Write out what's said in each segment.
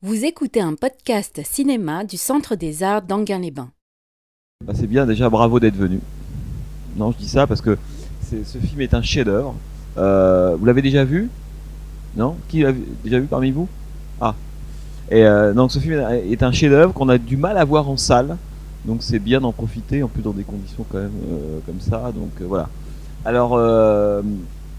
Vous écoutez un podcast cinéma du Centre des Arts d'Anguin-les-Bains. Bah, c'est bien déjà, bravo d'être venu. Non, je dis ça parce que ce film est un chef-d'œuvre. Euh, vous l'avez déjà vu? Non? Qui l'a déjà vu parmi vous? Ah. Et euh, donc ce film est un chef-d'œuvre qu'on a du mal à voir en salle. Donc c'est bien d'en profiter, en plus dans des conditions quand même euh, comme ça. Donc voilà. Alors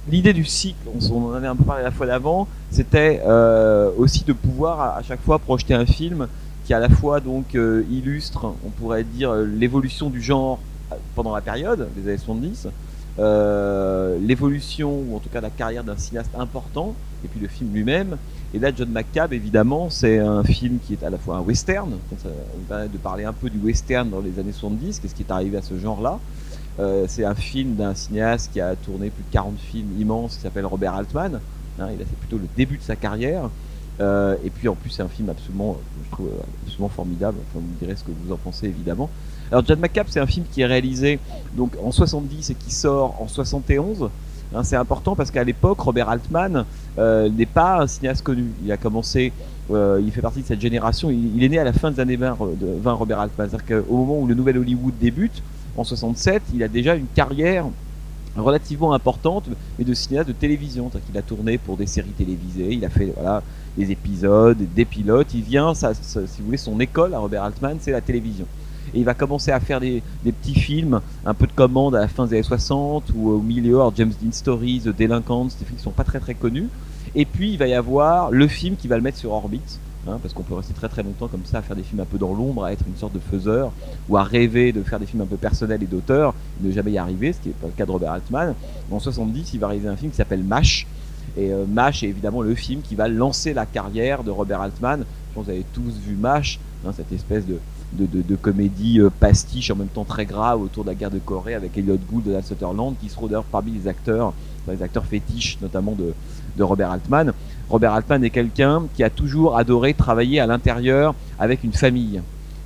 l'idée du cycle, on, en avait un peu parlé la fois d'avant, c'était euh, aussi de pouvoir à, chaque fois projeter un film qui à la fois donc euh, illustre, on pourrait dire, l'évolution du genre euh, pendant la période, les années 70, euh, l'évolution ou en tout cas la carrière d'un cinéaste important, et puis le film lui-même. Et là, John McCabe, évidemment, c'est un film qui est à la fois un western, ça nous de parler un peu du western dans les années 70, qu'est-ce qui est arrivé à ce genre-là. Euh, c'est un film d'un cinéaste qui a tourné plus de 40 films immenses, qui s'appelle Robert Altman. Hein, il a fait plutôt le début de sa carrière. Euh, et puis en plus, c'est un film absolument, je trouve, euh, absolument formidable. Enfin, vous me direz ce que vous en pensez évidemment. Alors, John McCabe, c'est un film qui est réalisé donc en 70 et qui sort en 71. Hein, c'est important parce qu'à l'époque, Robert Altman n'est pas un cinéaste connu. Il a commencé, il fait partie de cette génération. Il, est né à la fin des années 20, de 20 Robert Altman. C'est-à-dire qu'au moment où le nouvel Hollywood débute, en 67, il a déjà une carrière relativement importante, mais de cinéaste de télévision. Qu'il a tourné pour des séries télévisées, il a fait des épisodes, des pilotes. Il vient, ça, si vous voulez, son école à Robert Altman, c'est la télévision. Et il va commencer à faire des, des petits films, un peu de commande à la fin des années 60 ou au milieu, alors James Dean Stories, The Delinquents, des films qui sont pas très très connus. Et puis il va y avoir le film qui va le mettre sur orbite, hein, parce qu'on peut rester très très longtemps comme ça à faire des films un peu dans l'ombre, à être une sorte de faiseur, ou à rêver de faire des films un peu personnels et d'auteur, ne jamais y arriver, ce qui n'est pas le cas de Robert Altman. En 70, il va réaliser un film qui s'appelle MASH, et euh, MASH est évidemment le film qui va lancer la carrière de Robert Altman. Je pense que vous avez tous vu MASH, hein, cette espèce de, de, de, de comédie euh, pastiche en même temps très grave autour de la guerre de Corée avec Elliot Gould, Donald Sutherland, qui seront d'ailleurs parmi les acteurs, les acteurs fétiches notamment de, de Robert Altman. Robert Altman est quelqu'un qui a toujours adoré travailler à l'intérieur avec une famille.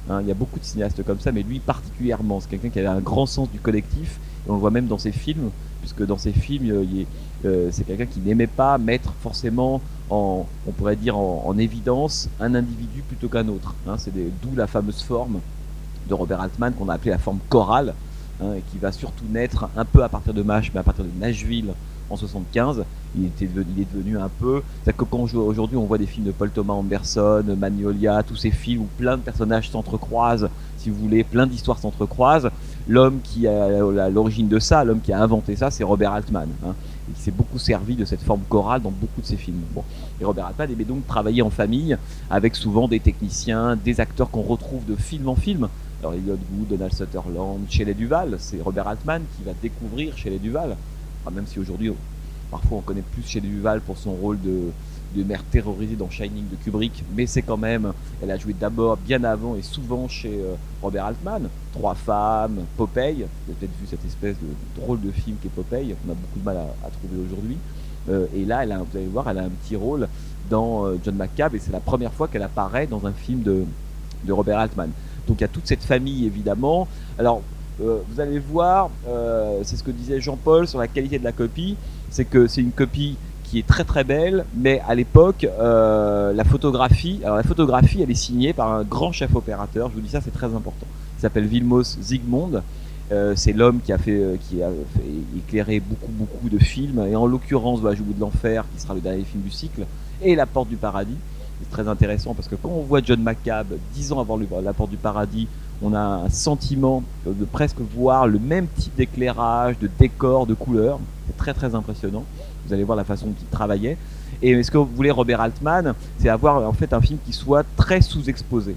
Hein, il y a beaucoup de cinéastes comme ça, mais lui particulièrement, c'est quelqu'un qui avait un grand sens du collectif, et on le voit même dans ses films, puisque dans ses films, euh, euh, c'est quelqu'un qui n'aimait pas mettre forcément en, on pourrait dire en, en évidence un individu plutôt qu'un autre. Hein, c'est d'où la fameuse forme de Robert Altman qu'on a appelée la forme chorale, hein, et qui va surtout naître un peu à partir de MASH, mais à partir de Nashville en 75. Il, était devenu, il est devenu un peu. C'est-à-dire que quand aujourd'hui on voit des films de Paul Thomas Anderson, Magnolia, tous ces films où plein de personnages s'entrecroisent, si vous voulez, plein d'histoires s'entrecroisent. L'homme qui a l'origine de ça, l'homme qui a inventé ça, c'est Robert Altman. hein, et qui s'est beaucoup servi de cette forme chorale dans beaucoup de ses films. Bon. Et Robert Altman aimait donc travailler en famille avec souvent des techniciens, des acteurs qu'on retrouve de film en film. Alors Elliot Gould, Donald Sutherland, Shelley Duval, c'est Robert Altman qui va découvrir Shelley Duval. Même si aujourd'hui, parfois on connaît plus Shelley Duval pour son rôle de, mère terrorisée dans Shining de Kubrick, mais c'est quand même, elle a joué d'abord, bien avant et souvent chez euh, Robert Altman. Trois femmes, Popeye, vous avez peut-être vu cette espèce de drôle de film qu'est Popeye, qu'on a beaucoup de mal à, à trouver aujourd'hui. Euh, et là, elle a, vous allez voir, elle a un petit rôle dans euh, John McCabe et c'est la première fois qu'elle apparaît dans un film de, de Robert Altman. Donc il y a toute cette famille évidemment. Alors euh, vous allez voir, euh, c'est ce que disait Jean-Paul sur la qualité de la copie, c'est que c'est une copie qui est très très belle, mais à l'époque, euh, la photographie, alors la photographie, elle est signée par un grand chef opérateur. Je vous dis ça, c'est très important. Il s'appelle Vilmos Zsigmond. C'est l'homme qui a fait, qui a fait beaucoup beaucoup de films, et en l'occurrence Voyage au bout de l'enfer, qui sera le dernier film du cycle, et La Porte du Paradis. C'est très intéressant parce que quand on voit John McCabe dix ans avant La Porte du Paradis, on a un sentiment de presque voir le même type d'éclairage, de décor, de couleurs. C'est très très impressionnant. Vous allez voir la façon dont il travaillait. Et ce que voulait Robert Altman, c'est avoir en fait un film qui soit très sous-exposé.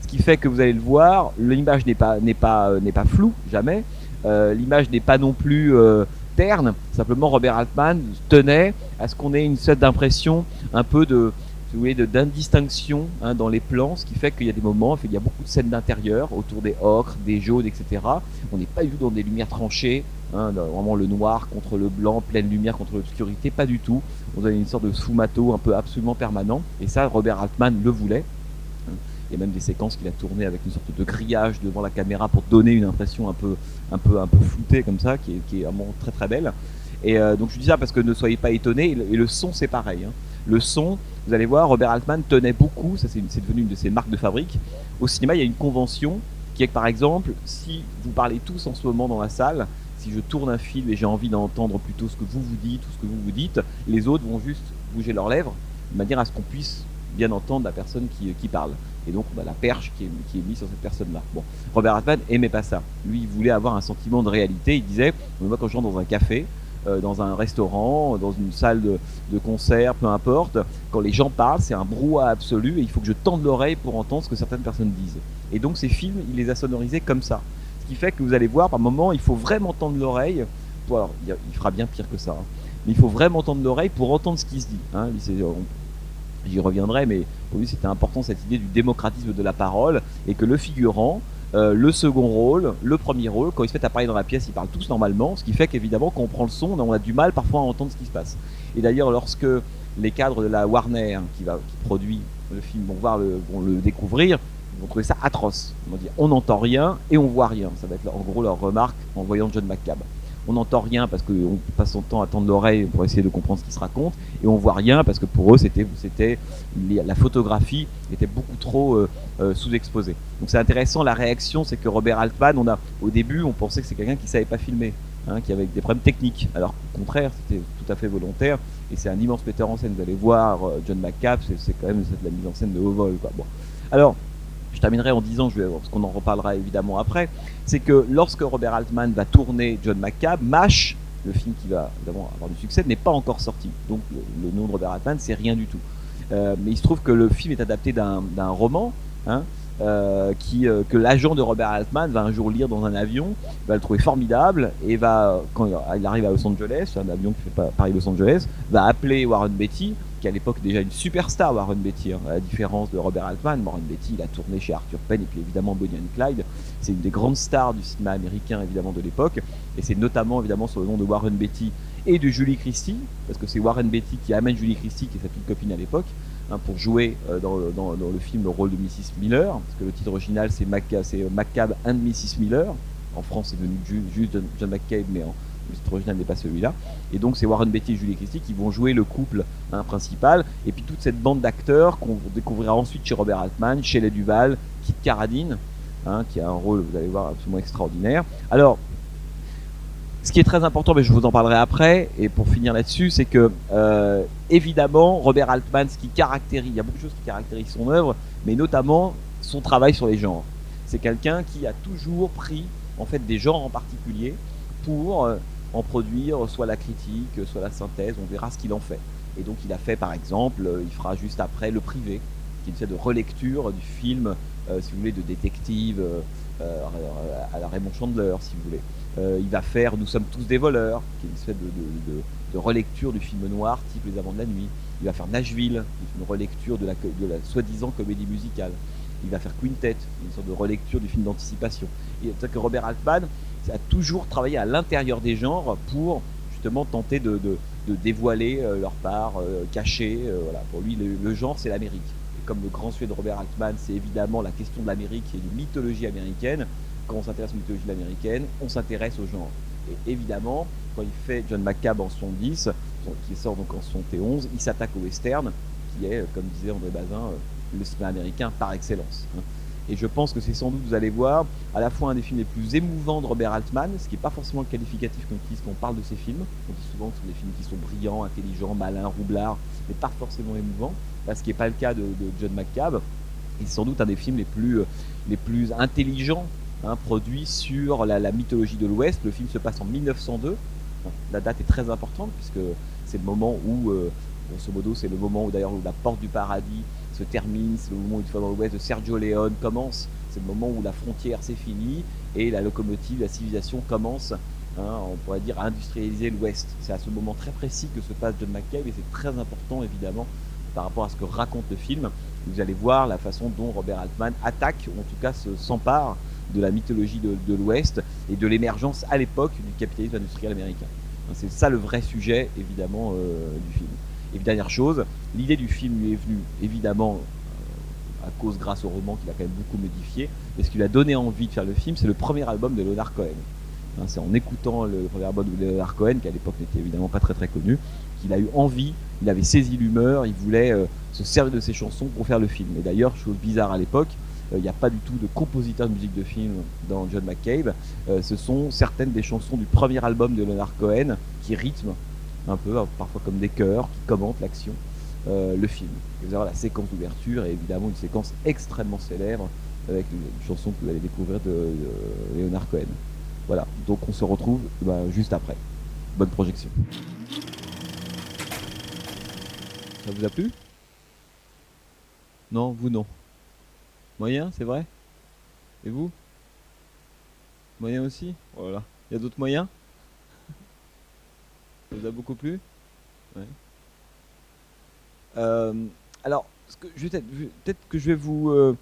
Ce qui fait que vous allez le voir, l'image n'est pas n'est pas euh, n'est pas floue jamais. Euh, l'image n'est pas non plus euh, terne. Simplement, Robert Altman tenait à ce qu'on ait une sorte d'impression un peu de vous voulez, d'indistinction hein, dans les plans, ce qui fait qu'il y a des moments, il y a beaucoup de scènes d'intérieur autour des ocres, des jaunes, etc. On n'est pas du tout dans des lumières tranchées, hein, vraiment le noir contre le blanc, pleine lumière contre l'obscurité, pas du tout. On a une sorte de sfumato un peu absolument permanent, et ça, Robert Altman le voulait. Il y a même des séquences qu'il a tournées avec une sorte de grillage devant la caméra pour donner une impression un peu, un peu, un peu floutée comme ça, qui est, vraiment très très belle. Et euh, donc je dis ça parce que ne soyez pas étonnés, et le, et le son c'est pareil. hein. Le son, vous allez voir, Robert Altman tenait beaucoup, ça c'est devenu une de ses marques de fabrique. Au cinéma, il y a une convention qui est que par exemple, si vous parlez tous en ce moment dans la salle, si je tourne un film et j'ai envie d'entendre plutôt ce que vous vous dites ou ce que vous vous dites, les autres vont juste bouger leurs lèvres de manière à ce qu'on puisse bien entendre la personne qui, qui parle. Et donc on a la perche qui est, qui est mise sur cette personne-là. Bon, Robert Altman aimait pas ça. Lui, il voulait avoir un sentiment de réalité. Il disait, moi quand je rentre dans un café, dans un restaurant, dans une salle de, concert, peu importe, quand les gens parlent, c'est un brouhaha absolu et il faut que je tende l'oreille pour entendre ce que certaines personnes disent. Et donc ces films, il les a sonorisés comme ça. Ce qui fait que vous allez voir, par moment, il faut vraiment tendre l'oreille. Alors, il, fera bien pire que ça. Hein. Mais il faut vraiment tendre l'oreille pour entendre ce qui se dit. Hein. J'y reviendrai, mais pour lui c'était important cette idée du démocratisme de la parole et que le figurant, euh, le second rôle, le premier rôle, quand ils se mettent à parler dans la pièce, ils parlent tous normalement, ce qui fait qu'évidemment, quand on prend le son, on a du mal parfois à entendre ce qui se passe. Et d'ailleurs, lorsque les cadres de la Warner, qui, va, qui produit le film, vont, voir le, vont le découvrir, ils vont trouver ça atroce. Ils vont dire on n'entend rien et on voit rien. Ça va être en gros leur remarque en voyant John McCabe on n'entend rien parce qu'on passe son temps à tendre l'oreille pour essayer de comprendre ce qui se raconte, et on voit rien parce que pour eux, c'était, c'était la photographie était beaucoup trop euh, euh, sous-exposée. Donc c'est intéressant, la réaction, c'est que Robert Altman, on a, au début, on pensait que c'est quelqu'un qui savait pas filmer, hein, qui avait des problèmes techniques, alors au contraire, c'était tout à fait volontaire, et c'est un immense metteur en scène. Vous allez voir euh, John McCabe, c'est, quand même de la mise en scène de haut vol. Quoi. Bon. Alors, terminerai en disant, je parce qu'on en reparlera évidemment après, c'est que lorsque Robert Altman va tourner John McCabe, MASH, le film qui va évidemment avoir du succès, n'est pas encore sorti. Donc le, nom de Robert Altman, c'est rien du tout. Euh, mais il se trouve que le film est adapté d'un roman, hein, euh, qui, euh, que l'agent de Robert Altman va un jour lire dans un avion, va le trouver formidable et va, quand il arrive à Los Angeles, un avion qui fait Paris-Los Angeles, va appeler Warren Beatty qui à l'époque déjà une superstar, Warren Beatty, hein, à la différence de Robert Altman. Warren Beatty, il a tourné chez Arthur Penn et puis évidemment Bonnie and Clyde. C'est une des grandes stars du cinéma américain évidemment de l'époque. Et c'est notamment évidemment sur le nom de Warren Beatty et de Julie Christie, parce que c'est Warren Beatty qui amène Julie Christie, qui est sa petite copine à l'époque, hein, pour jouer euh, dans, dans, le film le rôle de Mrs. Miller, parce que le titre original c'est Macabre and Mrs. Miller. En France, c'est devenu juste John McCabe, mais en, le titre original n'est pas celui-là. Et donc c'est Warren Beatty et Julie Christie qui vont jouer le couple hein, principal. Et puis toute cette bande d'acteurs qu'on découvrira ensuite chez Robert Altman, chez Les Duval, Kit Carradine, hein, qui a un rôle, vous allez voir, absolument extraordinaire. Alors, ce qui est très important, mais je vous en parlerai après, et pour finir là-dessus, c'est que euh, évidemment, Robert Altman, ce qui caractérise, il y a beaucoup de choses qui caractérisent son œuvre, mais notamment son travail sur les genres. C'est quelqu'un qui a toujours pris en fait des genres en particulier pour euh, en produire soit la critique, soit la synthèse, on verra ce qu'il en fait. Et donc il a fait par exemple, euh, il fera juste après Le Privé, qui est une de relecture du film, euh, si vous voulez, de détective à la Raymond Chandler, si vous voulez. il va faire Nous sommes tous des voleurs, qui est une espèce de, relecture du film noir type Les Amants de la Nuit. Il va faire Nashville, qui est une relecture de la soi-disant comédie musicale. Il va faire Quintet, une sorte de relecture du film d'anticipation. Et que Robert Altman, a toujours travaillé à l'intérieur des genres pour justement tenter de, dévoiler euh, leur part euh, cachée. Euh. Pour lui, le, genre, c'est l'Amérique. Et comme le grand sujet de Robert Altman, c'est évidemment la question de l'Amérique et de mythologie américaine. Quand on s'intéresse à la mythologie américaine, on s'intéresse au genre. Et évidemment, quand il fait John McCabe en 70, qui sort donc en 71, il s'attaque au western, qui est, comme disait André Bazin, le cinéma américain par excellence. Hein. Et je pense que c'est sans doute, vous allez voir, à la fois un des films les plus émouvants de Robert Altman, ce qui n'est pas forcément qualificatif quand on parle de ses films. On dit souvent que ce sont des films qui sont brillants, intelligents, malins, roublards, mais pas forcément émouvants. Là, ce qui n'est pas le cas de, John McCabe. Et c'est sans doute un des films les plus, euh, les plus intelligents hein, produits sur la, mythologie de l'Ouest. Le film se passe en 1902. La date est très importante puisque c'est le moment où, euh, grosso modo, c'est le moment où d'ailleurs la porte du paradis termine, c'est le moment où une fois dans l'Ouest de Sergio Leone commence, c'est le moment où la frontière s'est finie et la locomotive, la civilisation commence, hein, on pourrait dire, à industrialiser l'Ouest. C'est à ce moment très précis que se passe John McCabe et c'est très important évidemment par rapport à ce que raconte le film. Vous allez voir la façon dont Robert Altman attaque, ou en tout cas s'empare de la mythologie de, l'Ouest et de l'émergence à l'époque du capitalisme industriel américain. C'est ça le vrai sujet évidemment euh, du film. Et dernière chose, l'idée du film lui est venue évidemment euh, à cause grâce au roman qu'il a quand même beaucoup modifié, mais ce qui lui a donné envie de faire le film, c'est le premier album de Leonard Cohen. Hein, c'est en écoutant le premier album de Leonard Cohen, qui à l'époque n'était évidemment pas très très connu, qu'il a eu envie, il avait saisi l'humeur, il voulait se servir de ses chansons pour faire le film. Et d'ailleurs, chose bizarre à l'époque, il n'y a pas du tout de compositeur de musique de film dans John McCabe. ce sont certaines des chansons du premier album de Leonard Cohen qui rythment un peu, parfois comme des chœurs, qui commentent l'action, le film. Et vous avez la séquence d'ouverture et évidemment une séquence extrêmement célèbre avec une, chanson que vous allez découvrir de, Leonard Cohen. Voilà, donc on se retrouve bah, juste après. Bonne projection. Ça vous a plu? Non, vous non. Moyen, c'est vrai? Et vous? Moyen aussi? Voilà. Il y a d'autres moyens? Ça vous a beaucoup plu? Euh, alors, peut-être que je vais vous euh,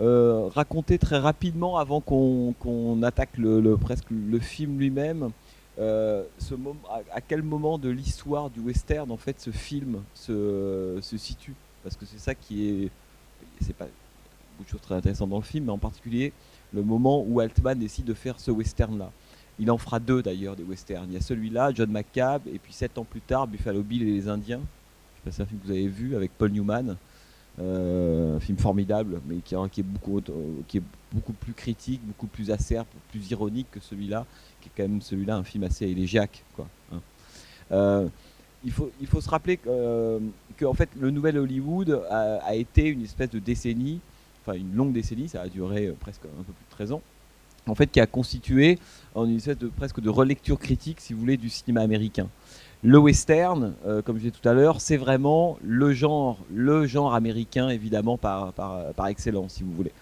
euh, raconter très rapidement avant qu'on attaque le, presque le film lui-même. À, quel moment de l'histoire du western en fait ce film se, se situe? Parce que c'est ça qui est c'est pas beaucoup de choses très intéressantes dans le film mais en particulier le moment où Altman décide de faire ce western là il en fera deux d'ailleurs des westerns il y a celui-là John McCabe et puis sept ans plus tard Buffalo Bill et les Indiens je sais pas si c'est un film que vous avez vu avec Paul Newman euh, un film formidable, mais qui, est beaucoup, euh, qui est beaucoup plus critique, beaucoup plus acerbe, plus ironique que celui-là, qui est quand même celui-là un film assez élégiaque. Quoi, hein. euh, il, faut, se rappeler que, en fait, le nouvel Hollywood a, été une espèce de décennie, enfin une longue décennie, ça a duré presque un peu plus de 13 ans, en fait, qui a constitué en une espèce de presque de relecture critique, si vous voulez, du cinéma américain le western, euh, comme je disais tout à l'heure, c'est vraiment le genre, le genre américain évidemment par, par, excellence, si vous voulez.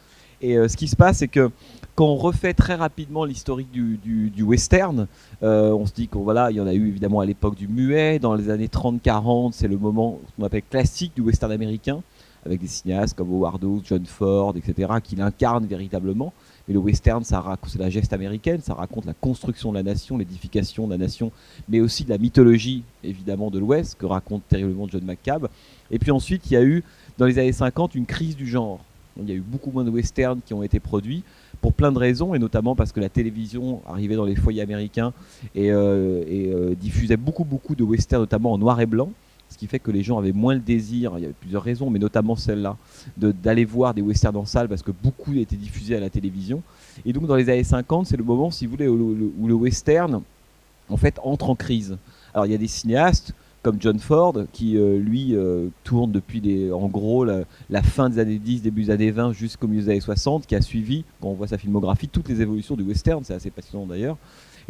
Et euh, ce qui se passe, c'est que quand on refait très rapidement l'historique du, du, western, euh, on se dit qu'il voilà, il y en a eu évidemment à l'époque du muet, dans les années 30-40, c'est le moment qu'on appelle classique du western américain, avec des cinéastes comme Howard Hawks, John Ford, etc., qui l'incarnent véritablement. Mais le western, c'est la geste américaine, ça raconte la construction de la nation, l'édification de la nation, mais aussi de la mythologie, évidemment, de l'Ouest, que raconte terriblement John McCabe. Et puis ensuite, il y a eu, dans les années 50, une crise du genre. Il y a eu beaucoup moins de westerns qui ont été produits pour plein de raisons, et notamment parce que la télévision arrivait dans les foyers américains et, euh, euh, diffusait beaucoup, beaucoup de westerns, notamment en noir et blanc ce qui fait que les gens avaient moins le désir, il y avait plusieurs raisons, mais notamment celle-là, d'aller voir des westerns en salle parce que beaucoup étaient diffusés à la télévision. Et donc dans les années 50, c'est le moment, si vous voulez, où le, western, en fait, entre en crise. Alors il y a des cinéastes comme John Ford, qui euh, lui euh, tourne depuis en gros la, fin des années 10, début des années 20 jusqu'au milieu des années 60, qui a suivi, quand on voit sa filmographie, toutes les évolutions du western, c'est assez passionnant d'ailleurs.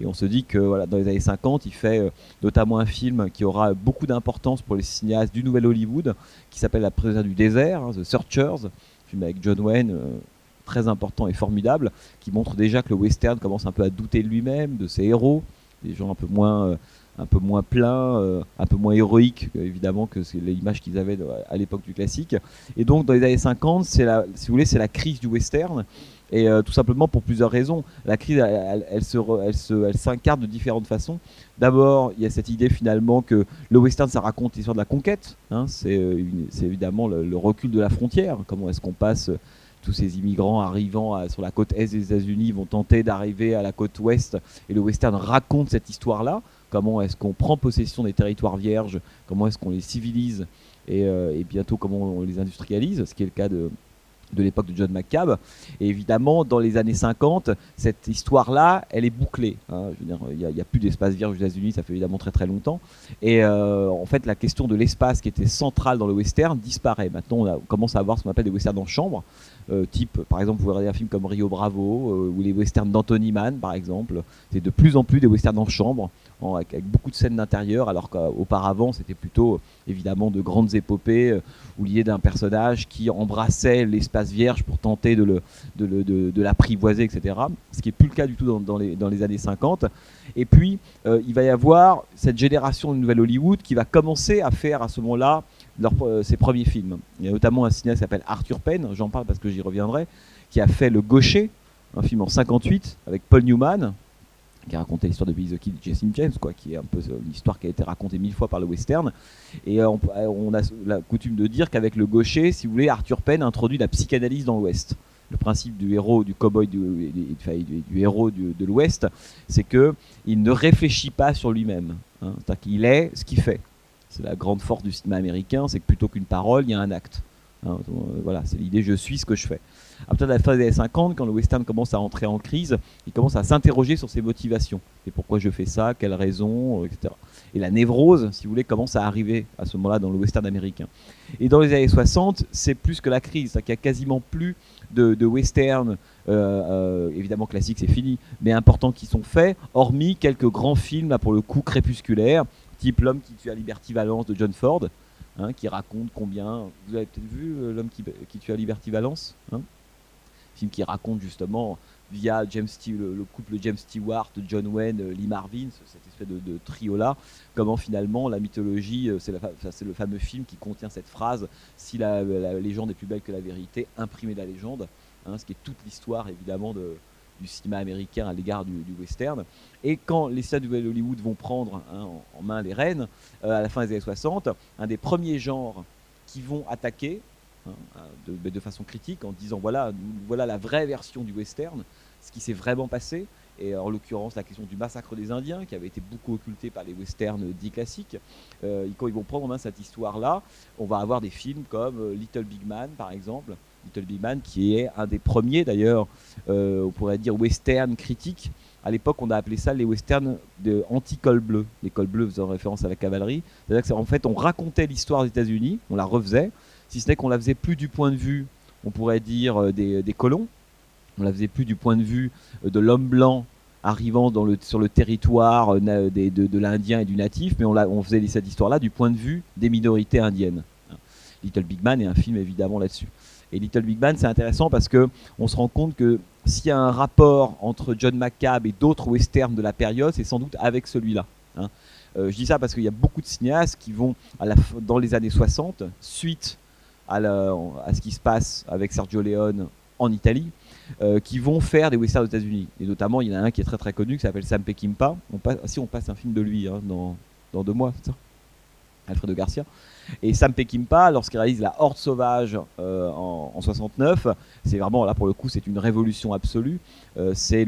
Et on se dit que dans les années 50, il fait euh, notamment un film qui aura beaucoup d'importance pour les cinéastes du Nouvel Hollywood, qui s'appelle La prisonnière du désert, hein, The Searchers, un film avec John Wayne euh, très important et formidable, qui montre déjà que le western commence un peu à douter de lui-même, de ses héros, des gens un peu moins, euh, un peu moins pleins, un peu moins héroïques, évidemment, que c'est l'image qu'ils avaient à l'époque du classique. Et donc, dans les années 50, c'est la, si vous voulez, c'est la crise du western. Et euh, tout simplement pour plusieurs raisons. La crise, elle, elle, se, elle, elle s'incarne de différentes façons. D'abord, il y a cette idée finalement que le western, ça raconte l'histoire de la conquête. Hein. Euh, c'est, évidemment le, recul de la frontière. Comment est-ce qu'on passe euh, tous ces immigrants arrivant sur la côte est des États-Unis vont tenter d'arriver à la côte ouest. Et le western raconte cette histoire-là. Comment est-ce qu'on prend possession des territoires vierges? Comment est-ce qu'on les civilise? Et bientôt comment on les industrialise? Ce qui est le cas de de l'époque de John McCabe. Et évidemment, dans les années 50, cette histoire-là, elle est bouclée. Hein. Je il n'y a, plus d'espace vierge aux États-Unis, ça fait évidemment très très longtemps. Et euh, en fait, la question de l'espace qui était centrale dans le western disparaît. Maintenant, on, commence à avoir ce qu'on appelle des westerns en chambre. Euh, type, par exemple, vous regardez un film comme Rio Bravo euh, ou les westerns d'Anthony Mann, par exemple. C'est de plus en plus des westerns en chambre, avec, beaucoup de scènes d'intérieur, alors qu'auparavant, c'était plutôt évidemment de grandes épopées euh, ou liées d'un personnage qui embrassait l'espace vierge pour tenter de, le, de, l'apprivoiser, etc. Ce qui n'est plus le cas du tout dans, les, dans les années 50. Et puis, il va y avoir cette génération de Nouvelle Hollywood qui va commencer à faire à ce moment-là euh, ses premiers films. Il y a notamment un cinéaste qui s'appelle Arthur Penn, j'en parle parce que j'y reviendrai, qui a fait Le Gaucher, un film en 58 avec Paul Newman, qui a raconté l'histoire de Billy the Kid et Jesse James, quoi, qui est un peu euh, une histoire qui a été racontée mille fois par le western. Et euh, on, a la coutume de dire qu'avec Le Gaucher, si vous voulez, Arthur Penn introduit la psychanalyse dans l'Ouest. Le principe du héros, du cowboy, du, héros de l'Ouest, c'est que il ne réfléchit pas sur lui-même. Hein. Est ce qu'il fait. C'est la grande force du cinéma américain, c'est que plutôt qu'une parole, il y a un acte. Hein, euh, voilà, c'est l'idée je suis ce que je fais. À partir de la fin des années 50, quand le western commence à entrer en crise, il commence à s'interroger sur ses motivations. Et pourquoi je fais ça, quelles raisons, etc. Et la névrose, si vous voulez, commence à arriver à ce moment-là dans le western américain. Et dans les années 60, c'est plus que la crise, c'est qu'il n'y a quasiment plus de, de western, euh, euh, évidemment classique, c'est fini, mais importants qui sont faits, hormis quelques grands films, pour le coup crépusculaires, type L'homme qui tue à Liberty Valence de John Ford, hein, qui raconte combien. Vous avez peut-être vu euh, L'homme qui, tue à Liberty Valence hein? Film qui raconte justement via James le, le, couple James Stewart, John Wayne, Lee Marvin, cette espèce de, de trio-là, comment finalement la mythologie, c'est le fameux film qui contient cette phrase si la, la, légende est plus belle que la vérité, imprimez la légende, hein, ce qui est toute l'histoire évidemment de, du cinéma américain à l'égard du, western. Et quand les stades de Hollywood vont prendre hein, en, main les rênes, euh, à la fin des années 60, un des premiers genres qui vont attaquer, hein, de, façon critique, en disant voilà, voilà la vraie version du western, ce qui s'est vraiment passé, et en l'occurrence la question du massacre des Indiens, qui avait été beaucoup occulté par les westerns dits classiques. Euh, quand ils vont prendre en main cette histoire-là, on va avoir des films comme euh, Little Big Man, par exemple, Little Big Man, qui est un des premiers d'ailleurs, euh, on pourrait dire western critique. À l'époque, on a appelé ça les westerns de anti-col bleu. Les cols bleus faisant référence à la cavalerie. C'est-à-dire qu'en fait, on racontait l'histoire des États-Unis, on la refaisait, si ce n'est qu'on la faisait plus du point de vue, on pourrait dire, des, des colons. On la faisait plus du point de vue de l'homme blanc arrivant sur le territoire de l'Indien et du natif, mais on, on faisait cette histoire-là du point de vue des minorités indiennes. Little Big Man est un film évidemment là-dessus. Et Little Big Man, c'est intéressant parce que on se rend compte que s'il y a un rapport entre John McCabe et d'autres westerns de la période, c'est sans doute avec celui-là. Hein. Euh, je dis ça parce qu'il y a beaucoup de cinéastes qui vont, dans les années 60, suite à, ce qui se passe avec Sergio Leone en Italie, euh, qui vont faire des westerns aux États-Unis. Et notamment, il y en a un qui est très très connu qui s'appelle Sam Peckinpah. Si on passe un film de lui hein, dans, dans deux mois, c'est ça? Alfredo Garcia. Et Sam Peckinpah, lorsqu'il réalise La Horde sauvage euh, en, en, 69, c'est vraiment là pour le coup, c'est une révolution absolue. Euh, c'est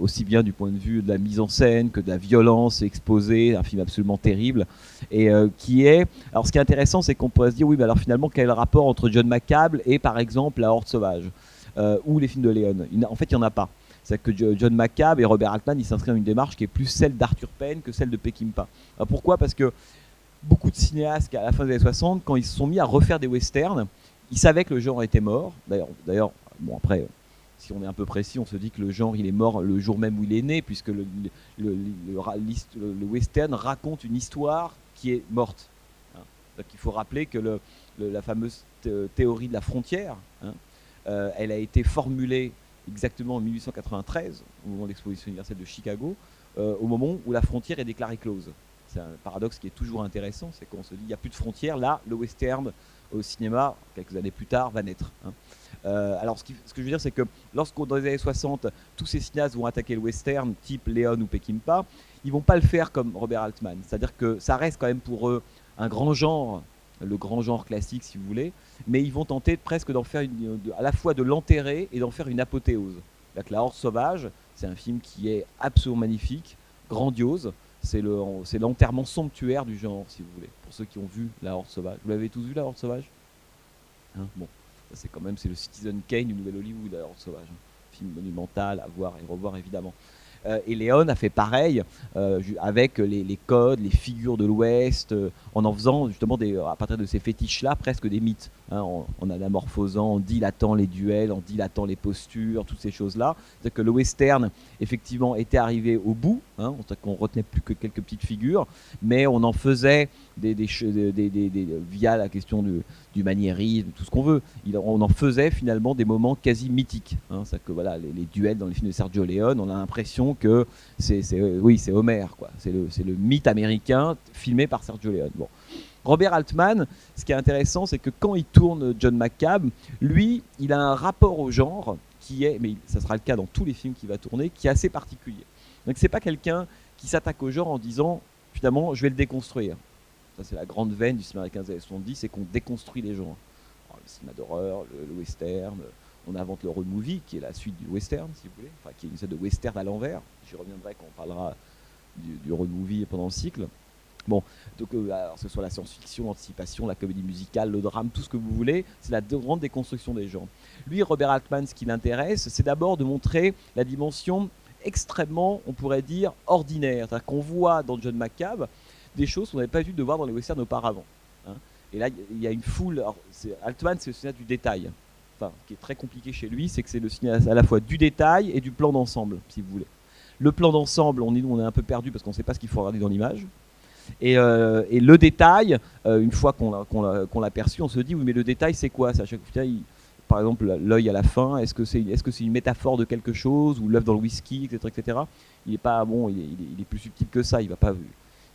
aussi bien du point de vue de la mise en scène que de la violence exposée, un film absolument terrible. Et euh, qui est. Alors ce qui est intéressant, c'est qu'on pourrait se dire, oui, mais alors finalement, quel rapport entre John McCabe et par exemple La Horde sauvage euh, ou les films de Léon? En fait, il n'y en a pas. C'est que John McCabe et Robert Altman, ils s'inscrivent dans une démarche qui est plus celle d'Arthur Penn que celle de Peckinpah. Pourquoi? Parce que beaucoup de cinéastes à la fin des années 60, quand ils se sont mis à refaire des westerns, ils savaient que le genre était mort. D'ailleurs, bon après, si on est un peu précis, on se dit que le genre il est mort le jour même où il est né, puisque le western raconte une histoire qui est morte. Hein. Donc il faut rappeler que la fameuse théorie de la frontière, hein, euh, elle a été formulée exactement en 1893, au moment de l'exposition universelle de Chicago, euh, au moment où la frontière est déclarée close c'est un paradoxe qui est toujours intéressant, c'est qu'on se dit il n'y a plus de frontières, là le western au cinéma, quelques années plus tard, va naître. Hein. Euh, alors ce, que je veux dire c'est que lorsqu'on dans les années 60, tous ces cinéastes vont attaquer le western, type Léon ou Peckinpah, ils vont pas le faire comme Robert Altman, c'est-à-dire que ça reste quand même pour eux un grand genre, le grand genre classique si vous voulez, mais ils vont tenter presque d'en faire à la fois de l'enterrer et d'en faire une apothéose. La Horde sauvage, c'est un film qui est absolument magnifique, grandiose, c'est l'enterrement somptuaire du genre, si vous voulez. Pour ceux qui ont vu La Horde Sauvage. Vous l'avez tous vu, La Horde Sauvage? Hein? Bon, c'est quand même le Citizen Kane du Nouvel Hollywood, La Horde Sauvage. Hein. Film monumental à voir et revoir, évidemment. Euh, et Léon a fait pareil euh, avec les, codes, les figures de l'Ouest, euh, en en faisant justement à partir de ces fétiches-là presque des mythes, hein, en, anamorphosant, en dilatant les duels, en dilatant les postures, toutes ces choses-là. C'est-à-dire que le western, effectivement, était arrivé au bout, hein, retenait plus que quelques petites figures, mais on en faisait des, via la question du, du maniérisme, tout ce qu'on veut. On en faisait finalement des moments quasi mythiques. Hein, c'est que voilà, les, les, duels dans les films de Sergio Leone, on a l'impression que c'est, oui, c'est Homer, quoi. C'est le, le mythe américain filmé par Sergio Leone. Bon. Robert Altman, ce qui est intéressant, c'est que quand il tourne John McCabe, lui, il a un rapport au genre qui est, mais ça sera le cas dans tous les films qu'il va tourner, qui est assez particulier. Donc c'est pas quelqu'un qui s'attaque au genre en disant finalement je vais le déconstruire. Ça, c'est la grande veine du cinéma des années 70, c'est qu'on déconstruit les genres. Alors, le cinéma d'horreur, le, western, on invente le road movie, qui est la suite du western, si vous voulez, enfin, qui est une sorte de western à l'envers. J'y reviendrai quand on parlera du, du road movie pendant le cycle. Bon, donc, euh, que ce soit la science-fiction, l'anticipation, la comédie musicale, le drame, tout ce que vous voulez, c'est la grande déconstruction des gens. Lui, Robert Altman, ce qui l'intéresse, c'est d'abord de montrer la dimension extrêmement, on pourrait dire, ordinaire. C'est-à-dire qu'on voit dans John McCabe des choses qu'on n'avait pas vu de voir dans les westerns auparavant. hein. Et là, il y a une foule. Altman, c'est le cinéaste du détail. Qui est très compliqué chez lui, c'est que c'est le cinéaste à la fois du détail et du plan d'ensemble, si vous voulez. Le plan d'ensemble, on est, on est un peu perdu parce qu'on ne sait pas ce qu'il faut regarder dans l'image. Et, euh, et le détail, euh, une fois qu'on l'a, qu'on l'a- perçu, on se dit oui, mais le détail, c'est quoi? C'est à chaque fois, par exemple, l'œil à la fin, est-ce que c'est est -ce c'est une métaphore de quelque chose ou l'œuf dans le whisky, etc., etc. Il est pas bon, il est, plus subtil que ça. Il va pas,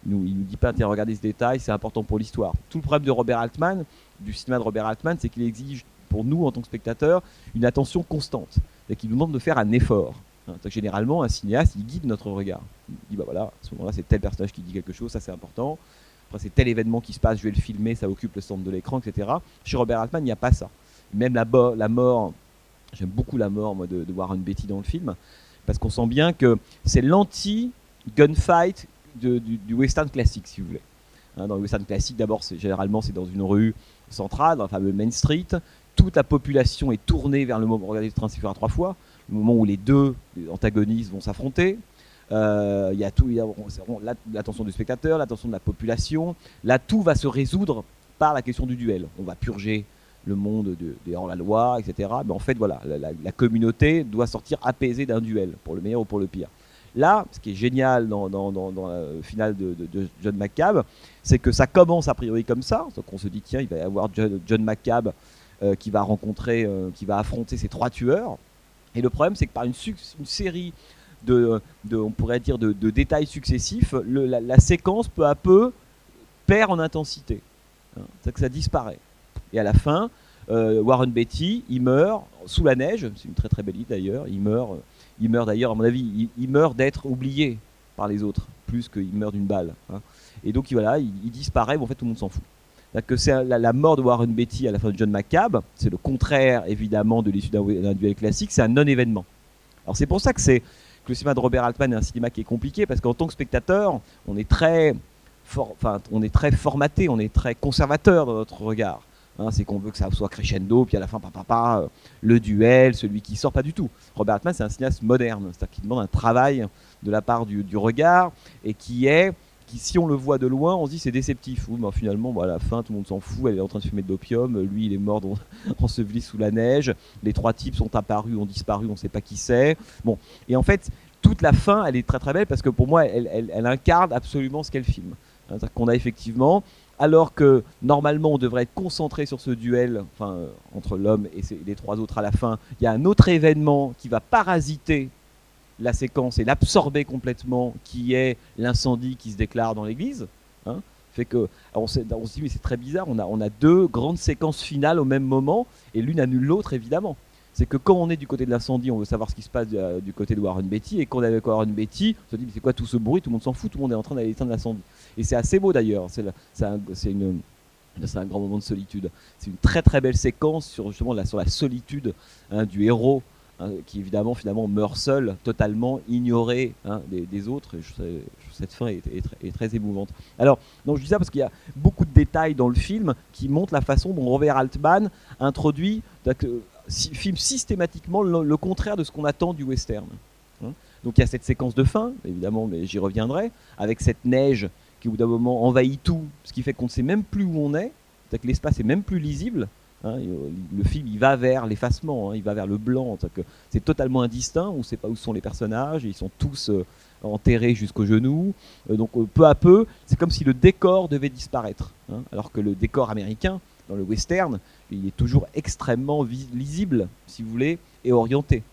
nous, il nous dit pas tiens regardez ce détail, c'est important pour l'histoire. Tout le problème de Robert Altman, du cinéma de Robert Altman, c'est qu'il exige pour nous en tant que spectateurs une attention constante, et qu'il nous demande de faire un effort. Hein, généralement, un cinéaste, il guide notre regard. Il dit bah voilà, ce moment-là, c'est tel personnage qui dit quelque chose, ça c'est important. Après, c'est tel événement qui se passe, je vais le filmer, ça occupe le centre de l'écran, etc. Chez Robert Altman, il n'y a pas ça. Même la, mort, j'aime beaucoup la mort moi, de, de Warren Beatty dans le film, parce qu'on sent bien que c'est l'anti-gunfight du, western classique, si vous voulez. Hein, dans le western classique, d'abord, généralement, c'est dans une rue centrale, dans la fameuse Main Street. Toute la population est tournée vers le moment, regardez le train trois fois, le moment où les deux antagonistes vont s'affronter. Euh, Il y a tout, il y a la- l'attention du spectateur, l'attention de la population. Là, tout va se résoudre par la question du duel. On va purger le monde de, hors-la-loi, etc. Mais en fait, voilà, la, la- la communauté doit sortir apaisée d'un duel, pour le meilleur ou pour le pire. Là, ce qui est génial dans, dans, dans, dans le final de, de- de John McCabe, c'est que ça commence a priori comme ça. Donc on se dit, tiens, il va y avoir John, John McCabe euh, qui va rencontrer, euh, qui va affronter ces trois tueurs. Et le problème, c'est que par une, série de, détails successifs, la, séquence peu à peu perd en intensité. Hein, C'est-à-dire que ça disparaît. Et à la fin, euh, Warren Beatty, il meurt sous la neige. C'est une très très belle idée d'ailleurs. Il meurt, il meurt d'ailleurs, à mon avis, il, meurt d'être oublié par les autres, plus qu'il meurt d'une balle. hein. Et donc il- voilà, il, il disparaît, mais en fait tout le monde s'en fout. Que c'est la, la mort de Warren Beatty à la fin de John McCabe, c'est le contraire évidemment de l'issue d'un duel classique, c'est un non-événement. Alors c'est pour ça que c'est que le cinéma de Robert Altman est un cinéma qui est compliqué parce qu'en tant que spectateur, on est très, enfin, on est très formaté, on est très conservateur dans notre regard. Hein, c'est qu'on veut que ça soit crescendo, puis à la fin, papa, papa, euh, le duel, celui qui sort, pas du tout. Robert Altman, c'est un cinéaste moderne, c'est-à-dire qui demande un travail de la part du regard et qui est, qui si on le voit de loin, on se dit c'est déceptif. Oui, mais finalement, bon, à la fin, tout le monde s'en fout, elle est en train de fumer de l'opium, lui, il est mort enseveli sous la neige, les trois types sont apparus, ont disparu, on ne sait pas qui c'est. Bon, et en fait, toute la fin, elle est très très belle parce que pour moi, elle, incarne absolument ce qu'elle filme. Qu'on a effectivement, alors que normalement on devrait être concentré sur ce duel euh, entre l'homme et les trois autres à la fin, il y a un autre événement qui va parasiter la séquence et l'absorber complètement, qui est l'incendie qui se déclare dans l'église. hein. fait que on, se dit mais c'est très bizarre, on a, on a deux grandes séquences finales au même moment et l'une annule l'autre évidemment. C'est que quand on est du côté de l'incendie, on veut savoir ce qui se passe du, euh, du côté de Warren Beatty et quand on est avec Warren Beatty, on se dit mais c'est quoi tout ce bruit, tout le monde s'en fout, tout le monde est en train d'aller éteindre l'incendie. Et c'est assez beau d'ailleurs, c'est un, une c'est un grand moment de solitude. C'est une très très belle séquence sur justement la, sur la solitude hein, du héros hein, qui évidemment finalement meurt seul, totalement ignoré hein, des, autres. Cette fin est, très- émouvante. Alors, non, je dis ça parce qu'il y a beaucoup de détails dans le film qui montrent la façon dont Robert Altman introduit, donc, euh, filme systématiquement le, le contraire de ce qu'on attend du western. hein. Donc il y a cette séquence de fin, évidemment, mais j'y reviendrai, avec cette neige qui au bout d'un moment envahit tout, ce qui fait qu'on ne sait même plus où on est, c'est-à-dire que l'espace est même plus lisible. Hein, euh, le film il va vers l'effacement, hein, il va vers le blanc, c'est totalement indistinct, on ne sait pas où sont les personnages, ils sont tous euh, enterrés jusqu'aux genoux, Euh, donc peu à peu, c'est comme si le décor devait disparaître, hein, alors que le décor américain, dans le western, il est toujours extrêmement lisible, si vous voulez, et orienté.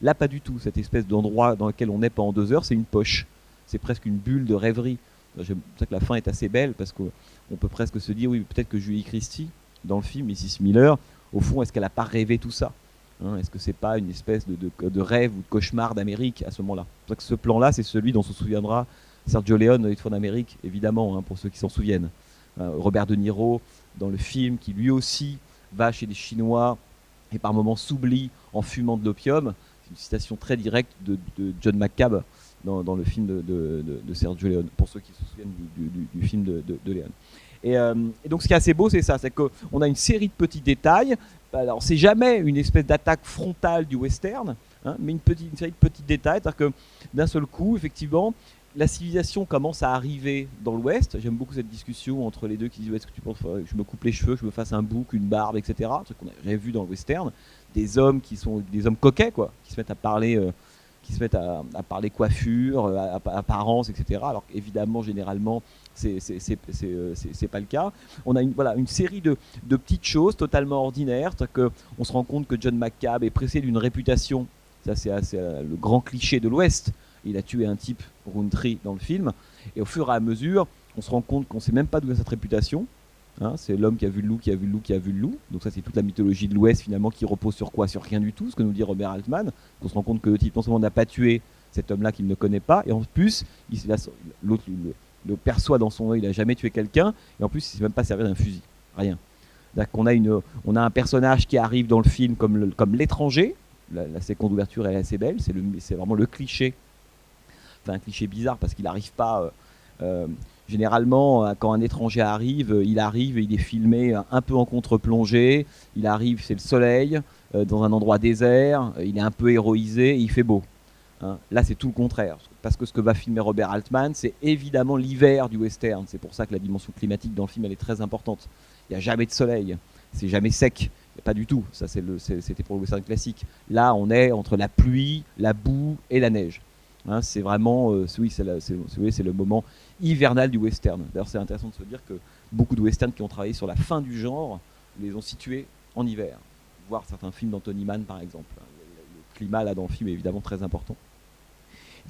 Là, pas du tout, cette espèce d'endroit dans lequel on est pendant deux heures, c'est une poche, c'est presque une bulle de rêverie. C'est pour ça que la fin est assez belle parce qu'on peut presque se dire, oui, peut-être que Julie Christie, dans le film, Mrs. Miller, au fond, est-ce qu'elle n'a pas rêvé tout ça Hein, Est-ce que c'est pas une espèce de, rêve ou de cauchemar d'Amérique à ce moment-là? Ce plan-là, c'est celui dont se souviendra Sergio Leone, Une fois d'Amérique, évidemment, hein, pour ceux qui s'en souviennent. Euh, Robert De Niro, dans le film, qui lui aussi va chez les Chinois et par moments s'oublie en fumant de l'opium. C'est une citation très directe de, John McCabe dans, le film de, Sergio Leone, pour ceux qui se souviennent du, film de, Leone. Et, et, donc ce qui est assez beau, c'est ça, c'est qu'on a une série de petits détails. Alors c'est jamais une espèce d'attaque frontale du western, Hein, mais une, série de petits détails, c'est-à-dire que d'un seul coup, effectivement, la civilisation commence à arriver dans l'Ouest. J'aime beaucoup cette discussion entre les deux qui disent est-ce que tu penses que je me coupe les cheveux, que je me fasse un bouc, une barbe, etc. Truc qu'on a vu dans le western. Des hommes qui sont des hommes coquets, quoi, qui se mettent à parler, euh, qui se mettent à, parler coiffure, euh, apparence, etc. Alors évidemment, généralement, c'est euh, c'est pas le cas. On a une, voilà, une série de, de petites choses totalement ordinaires. Que on se rend compte que John McCabe est pressé d'une réputation ça, c'est euh, le grand cliché de l'Ouest. Il a tué un type, Roundtree, dans le film. Et au fur et à mesure, on se rend compte qu'on ne sait même pas d'où vient cette réputation. Hein. c'est l'homme qui a vu le loup, qui a vu le loup, qui a vu le loup. Donc ça, c'est toute la mythologie de l'Ouest, finalement, qui repose sur quoi? Sur rien du tout, ce que nous dit Robert Altman. On se rend compte que le type, non seulement n'a pas tué cet homme-là qu'il ne connaît pas, et en plus, l'autre le, perçoit dans son œil, il n'a jamais tué quelqu'un, et en plus, il ne sait même pas servir d'un fusil. Rien. On a, on a un personnage qui arrive dans le film comme l'étranger, la, seconde ouverture est assez belle. C'est vraiment le cliché. Enfin, un cliché bizarre parce qu'il n'arrive pas. Euh, euh, généralement, euh, quand un étranger arrive, il arrive il est filmé un peu en contre-plongée. Il arrive, c'est le soleil, dans un endroit désert. il est un peu héroïsé et il fait beau. Hein. Là, c'est tout le contraire. Parce que ce que va filmer Robert Altman, c'est évidemment l'hiver du western. C'est pour ça que la dimension climatique dans le film, elle est très importante. Il n'y a jamais de soleil. C'est jamais sec. Pas du tout, ça c'était pour le western classique. Là, on est entre la pluie, la boue et la neige. Hein, c'est vraiment, euh, oui, c'est le moment hivernal du western. D'ailleurs, c'est intéressant de se dire que beaucoup de westerns qui ont travaillé sur la fin du genre les ont situés en hiver. Voir certains films d'Anthony Mann, par exemple. Le, climat là dans le film est évidemment très important.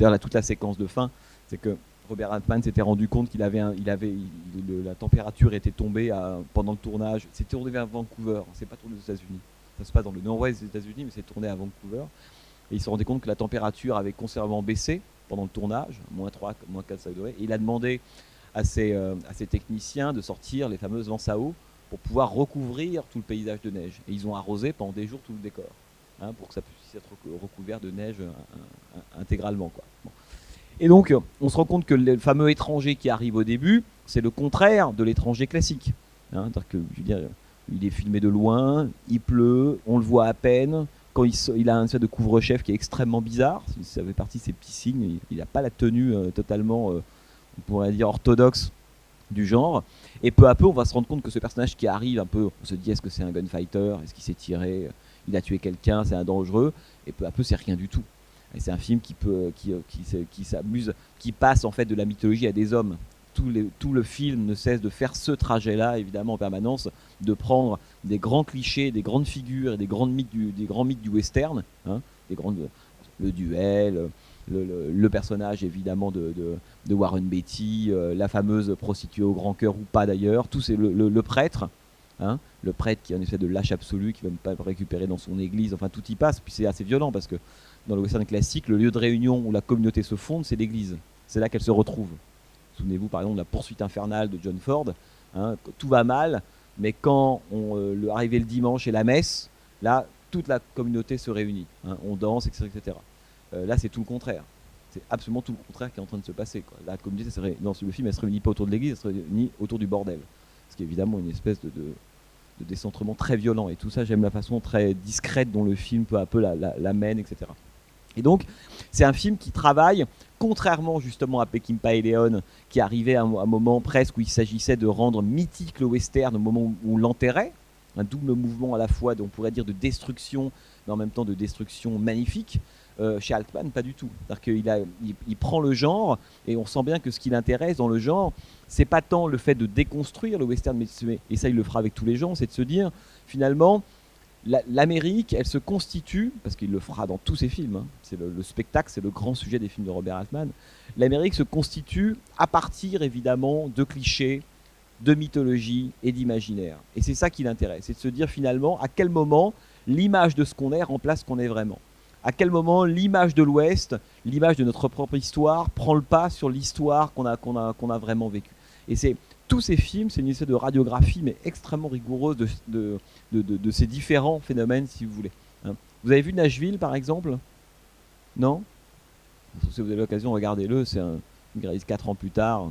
D'ailleurs, toute la séquence de fin, c'est que Robert Altman s'était rendu compte qu'il avait, la température était tombée pendant le tournage. C'est tourné vers Vancouver, c'est pas tourné aux États-Unis. Ça se passe dans le nord-ouest des États-Unis, mais c'est tourné à Vancouver. Et il se rendait compte que la température avait considérablement baissé pendant le tournage, moins 3, moins 4, 5 degrés. Et il a demandé à ses, euh, techniciens de sortir les fameuses lances à eau pour pouvoir recouvrir tout le paysage de neige. Et ils ont arrosé pendant des jours tout le décor, hein, pour que ça puisse être recouvert de neige euh, intégralement. Quoi. Et donc, on se rend compte que le fameux étranger qui arrive au début, c'est le contraire de l'étranger classique. Hein, que, il est filmé de loin, il pleut, on le voit à peine. Quand il, a un espèce de couvre-chef qui est extrêmement bizarre, ça fait partie de ses petits signes, il n'a pas la tenue euh, totalement, euh, on pourrait dire, orthodoxe du genre. Et peu à peu, on va se rendre compte que ce personnage qui arrive un peu, on se dit est-ce que c'est un gunfighter, est-ce qu'il s'est tiré, il a tué quelqu'un, c'est un dangereux, et peu à peu, c'est rien du tout. Et c'est un film qui peut, qui, qui, qui s'amuse, qui passe en fait de la mythologie à des hommes. Tout, tout le film ne cesse de faire ce trajet-là, évidemment en permanence, de prendre des grands clichés, des grandes figures et des, mythes du, des grands mythes du western, hein, des grandes, le duel, le, personnage évidemment de, de, Warren Beatty, euh, la fameuse prostituée au grand cœur ou pas d'ailleurs, tout c'est le, le, prêtre, hein, le prêtre qui est en effet de lâche absolu, qui va même pas récupérer dans son église, enfin tout y passe, puis c'est assez violent parce que dans le western classique, le lieu de réunion où la communauté se fonde, c'est l'église. C'est là qu'elle se retrouve. Souvenez-vous par exemple de la poursuite infernale de John Ford. Hein, tout va mal, mais quand on euh, le, arrivé le dimanche et la messe, là, toute la communauté se réunit. Hein, on danse, etc. etc. Euh, là, c'est tout le contraire. C'est absolument tout le contraire qui est en train de se passer. La communauté, dans le film, elle se réunit pas autour de l'église, elle se réunit autour du bordel. Ce qui est évidemment une espèce de, décentrement très violent. Et tout ça, j'aime la façon très discrète dont le film peu à peu la mène, etc. Et donc, c'est un film qui travaille, contrairement justement à Peckinpah et qui arrivait à un, moment presque où il s'agissait de rendre mythique le western au moment où on l'enterrait, un double mouvement à la fois, on pourrait dire, de destruction, mais en même temps de destruction magnifique. Euh, chez Altman, pas du tout. C'est-à-dire qu'il il, prend le genre, et on sent bien que ce qui l'intéresse dans le genre, c'est pas tant le fait de déconstruire le western, mais, et ça il le fera avec tous les gens, c'est de se dire, finalement, l'Amérique, elle se constitue, parce qu'il le fera dans tous ses films, hein, c'est le, spectacle, c'est le grand sujet des films de Robert Altman, l'Amérique se constitue à partir évidemment de clichés, de mythologie et d'imaginaire. Et c'est ça qui l'intéresse, c'est de se dire finalement à quel moment l'image de ce qu'on est remplace ce qu'on est vraiment. À quel moment l'image de l'Ouest, l'image de notre propre histoire, prend le pas sur l'histoire qu'on a, vraiment vécue? Et c'est tous ces films, c'est une espèce de radiographie, mais extrêmement rigoureuse de, ces différents phénomènes, si vous voulez. Hein. Vous avez vu Nashville, par exemple? Non? Si vous avez l'occasion, regardez-le. C'est un, il réalise 4 ans plus tard,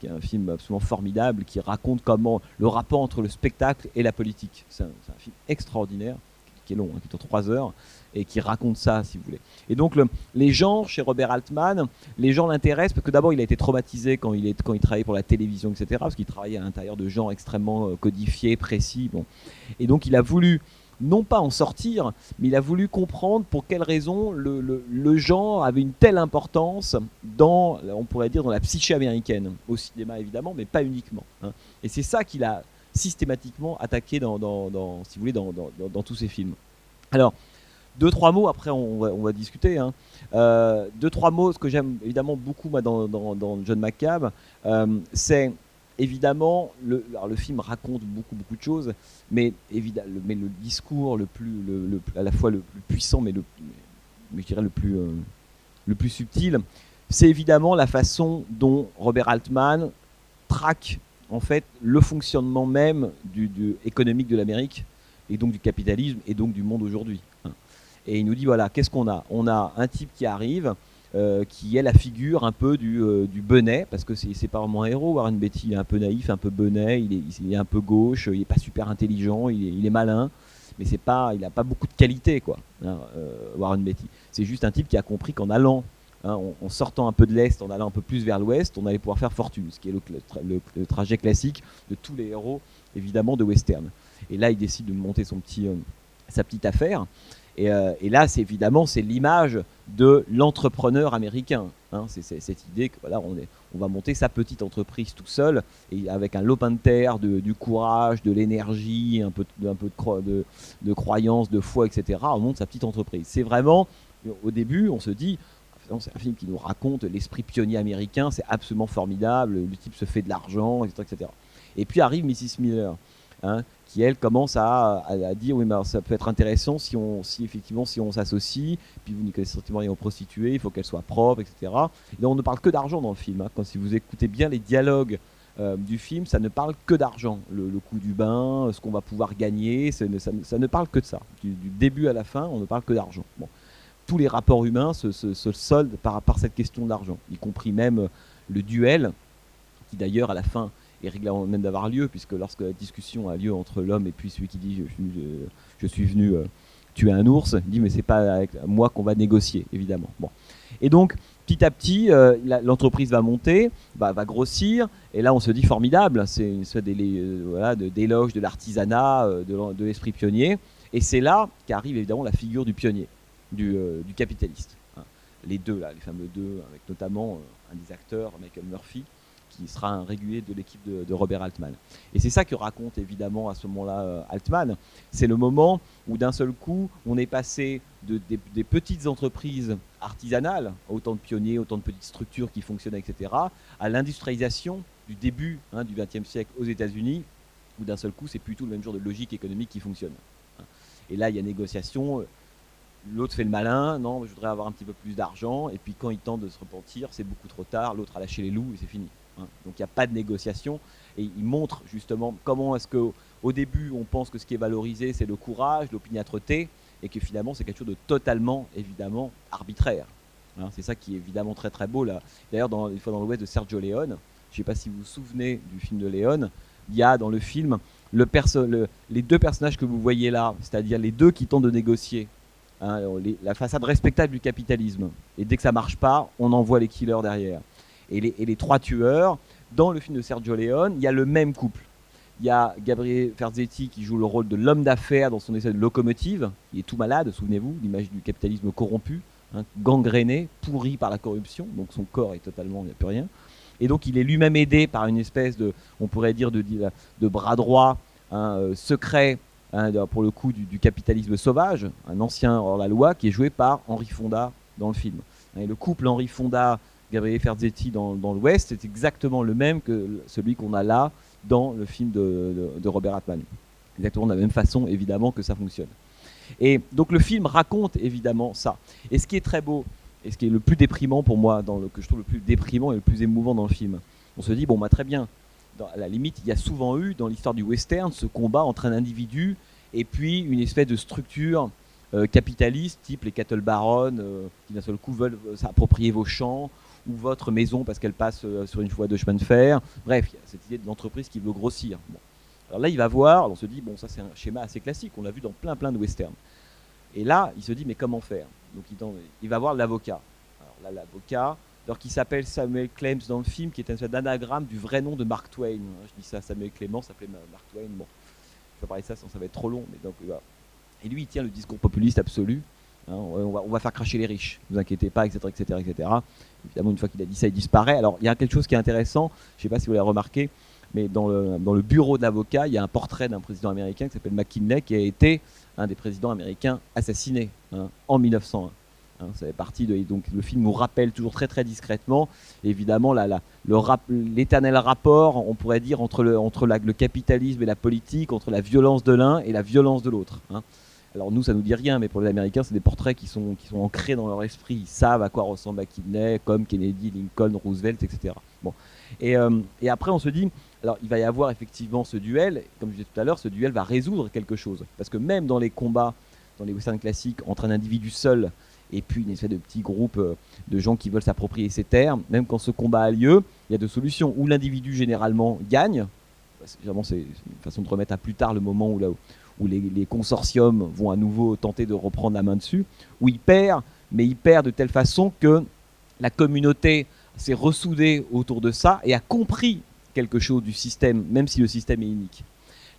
qui est un film absolument formidable qui raconte comment le rapport entre le spectacle et la politique. C'est un, film extraordinaire qui est long, hein, qui est 3 heures, et qui raconte ça, si vous voulez. Et donc, le, les gens, chez Robert Altman, les gens l'intéressent parce que d'abord, il a été traumatisé quand il, est, quand il travaillait pour la télévision, etc., parce qu'il travaillait à l'intérieur de gens extrêmement euh, codifiés, précis. Bon. Et donc, il a voulu non pas en sortir, mais il a voulu comprendre pour quelles raisons le, le, le, genre avait une telle importance dans, on pourrait dire, dans la psyché américaine, au cinéma évidemment, mais pas uniquement. Hein. Et c'est ça qu'il a systématiquement attaqué dans, dans, si vous voulez, dans, dans, tous ses films. Alors, deux trois mots après on va, on va discuter hein. euh, deux trois mots ce que j'aime évidemment beaucoup moi dans, John McCabe euh, c'est évidemment le, alors le film raconte beaucoup beaucoup de choses mais évidemment mais le discours le plus le, le, à la fois le plus puissant mais le mais je dirais le plus euh, le plus subtil c'est évidemment la façon dont Robert Altman traque en fait le fonctionnement même du, économique de l'Amérique et donc du capitalisme et donc du monde aujourd'hui et il nous dit voilà, qu'est-ce qu'on a? On a un type qui arrive, euh, qui est la figure un peu du, euh, benet, parce que c'est pas vraiment un héros. Warren Beatty, il est un peu naïf, un peu benet, il est, un peu gauche, il est pas super intelligent, il est, il est malin, mais c'est pas, il n'a pas beaucoup de qualité, quoi, hein, euh, Warren Beatty. C'est juste un type qui a compris qu'en allant, hein, en, sortant un peu de l'Est, en allant un peu plus vers l'Ouest, on allait pouvoir faire fortune, ce qui est le, trajet classique de tous les héros, évidemment, de western. Et là, il décide de monter petit, sa petite affaire. Et, euh, et, là, c'est évidemment, c'est l'image de l'entrepreneur américain. Hein, c'est cette idée que voilà, on, va monter sa petite entreprise tout seul et avec un lopin de terre, du courage, de l'énergie, un peu, de, croyance, de foi, etc. On monte sa petite entreprise. C'est vraiment, au début, on se dit, c'est un film qui nous raconte l'esprit pionnier américain, c'est absolument formidable, le type se fait de l'argent, etc., etc. Et puis arrive Mrs. Miller. Hein, qui elle commence à, dire oui mais ça peut être intéressant si on si effectivement si on s'associe puis vous strictement rien aux prostituées il faut qu'elle soit propre etc et donc on ne parle que d'argent dans le film hein. quand si vous écoutez bien les dialogues euh, du film ça ne parle que d'argent le, le, coût du bain ce qu'on va pouvoir gagner ça, ne parle que de ça du, début à la fin on ne parle que d'argent tous les rapports humains se, soldent par, cette question d'argent y compris même le duel qui d'ailleurs à la fin est réglé avant même d'avoir lieu, puisque lorsque la discussion a lieu entre l'homme et puis celui qui dit je suis, venu euh, tuer un ours, il dit mais c'est pas avec moi qu'on va négocier, évidemment. Bon. Et donc, petit à petit, euh, l'entreprise va monter, va, va, grossir, et là on se dit formidable, c'est une sorte d'éloge euh, de, de l'artisanat, euh, de, de l'esprit pionnier, et c'est là qu'arrive évidemment la figure du pionnier, du, euh, du capitaliste. Hein. Les deux, là, les fameux deux, avec notamment un des acteurs, Michael Murphy, qui sera un régulier de l'équipe de, Robert Altman. Et c'est ça que raconte évidemment à ce moment-là euh, Altman. C'est le moment où d'un seul coup, on est passé de, des, petites entreprises artisanales, autant de pionniers, autant de petites structures qui fonctionnent, etc., à l'industrialisation du début hein, du XXe siècle aux États-Unis, où d'un seul coup, c'est plutôt le même genre de logique économique qui fonctionne. Et là, il y a négociation. L'autre fait le malin, non, je voudrais avoir un petit peu plus d'argent, et puis quand il tente de se repentir, c'est beaucoup trop tard, l'autre a lâché les loups et c'est fini. Hein. Donc il n'y a pas de négociation. Et il montre justement comment est-ce qu'au début on pense que ce qui est valorisé c'est le courage, l'opiniâtreté, et que finalement c'est quelque chose de totalement évidemment arbitraire. Hein. c'est ça qui est évidemment très très beau là. D'ailleurs dans une fois dans l'Ouest de Sergio Leone, je ne sais pas si vous vous souvenez du film de Leone, il y a dans le film le le, les deux personnages que vous voyez là, c'est-à-dire les deux qui tentent de négocier. Hein, la façade respectable du capitalisme. Et dès que ça marche pas, on envoie les killers derrière et les, trois tueurs. Dans le film de Sergio Leone, il y a le même couple. Il y a Gabriel Ferzetti qui joue le rôle de l'homme d'affaires dans son essai de locomotive. Il est tout malade, souvenez-vous, l'image du capitalisme corrompu, hein, gangréné, pourri par la corruption, donc son corps est totalement, il n'y a plus rien. Et donc il est lui-même aidé par une espèce de, on pourrait dire, de, bras droit euh, secret, hein, pour le coup, du, capitalisme sauvage, un ancien hors-la-loi qui est joué par Henri Fonda dans le film. Et le couple Henri Fonda Gabriele Ferzetti dans, l'Ouest est exactement le même que celui qu'on a là dans le film de, Robert Altman. Exactement de la même façon, évidemment, que ça fonctionne. Et donc le film raconte évidemment ça. Et ce qui est très beau, et ce qui est le plus déprimant pour moi, dans le, que je trouve le plus déprimant et le plus émouvant dans le film, on se dit, bon, bah, très bien, dans, à la limite, il y a souvent eu dans l'histoire du western ce combat entre un individu et puis une espèce de structure euh, capitalistes, type les cattle barons, euh, qui d'un seul coup veulent euh, s'approprier vos champs ou votre maison parce qu'elle passe sur une voie de chemin de fer. Bref, il y a cette idée de l'entreprise qui veut grossir. Alors là, il va voir, on se dit, bon, ça c'est un schéma assez classique, on l'a vu dans plein plein de westerns. Et là, il se dit, mais comment faire? Donc il, il va voir l'avocat. Alors là, l'avocat, alors qui s'appelle Samuel Clems dans le film, qui est un espèce d'anagramme du vrai nom de Mark Twain. Je dis ça, Samuel Clément s'appelait Ma- Mark Twain. Bon, je vais parler de ça, sinon ça va être trop long. Mais donc. Et lui, il tient le discours populiste absolu. hein, on, va, faire cracher les riches, ne vous inquiétez pas, etc. etc., etc. Évidemment, une fois qu'il a dit ça, il disparaît. Alors, il y a quelque chose qui est intéressant, je ne sais pas si vous l'avez remarqué, mais dans le, dans le bureau de l'avocat, il y a un portrait d'un président américain qui s'appelle McKinley, qui a été un des présidents américains assassinés hein, en 1901. Hein, donc le film nous rappelle toujours très très discrètement, évidemment, l'éternel rapport, on pourrait dire, entre, le, capitalisme et la politique, entre la violence de l'un et la violence de l'autre. hein. Alors nous, ça nous dit rien, mais pour les Américains, c'est des portraits qui sont, ancrés dans leur esprit. Ils savent à quoi ressemble McKinley, comme Kennedy, Lincoln, Roosevelt, etc. Bon. Et, euh, et après, on se dit, alors il va y avoir effectivement ce duel, comme je disais tout à l'heure, ce duel va résoudre quelque chose. Parce que même dans les combats, dans les westerns classiques, entre un individu seul et puis une espèce de petit groupe euh, de gens qui veulent s'approprier ces terres, même quand ce combat a lieu, il y a deux solutions. Où l'individu généralement gagne, généralement c'est c'est une façon de remettre à plus tard le moment où, là, où les, les consortiums vont à nouveau tenter de reprendre la main dessus, où il perd, mais il perd de telle façon que la communauté s'est ressoudée autour de ça et a compris quelque chose du système, même si le système est unique.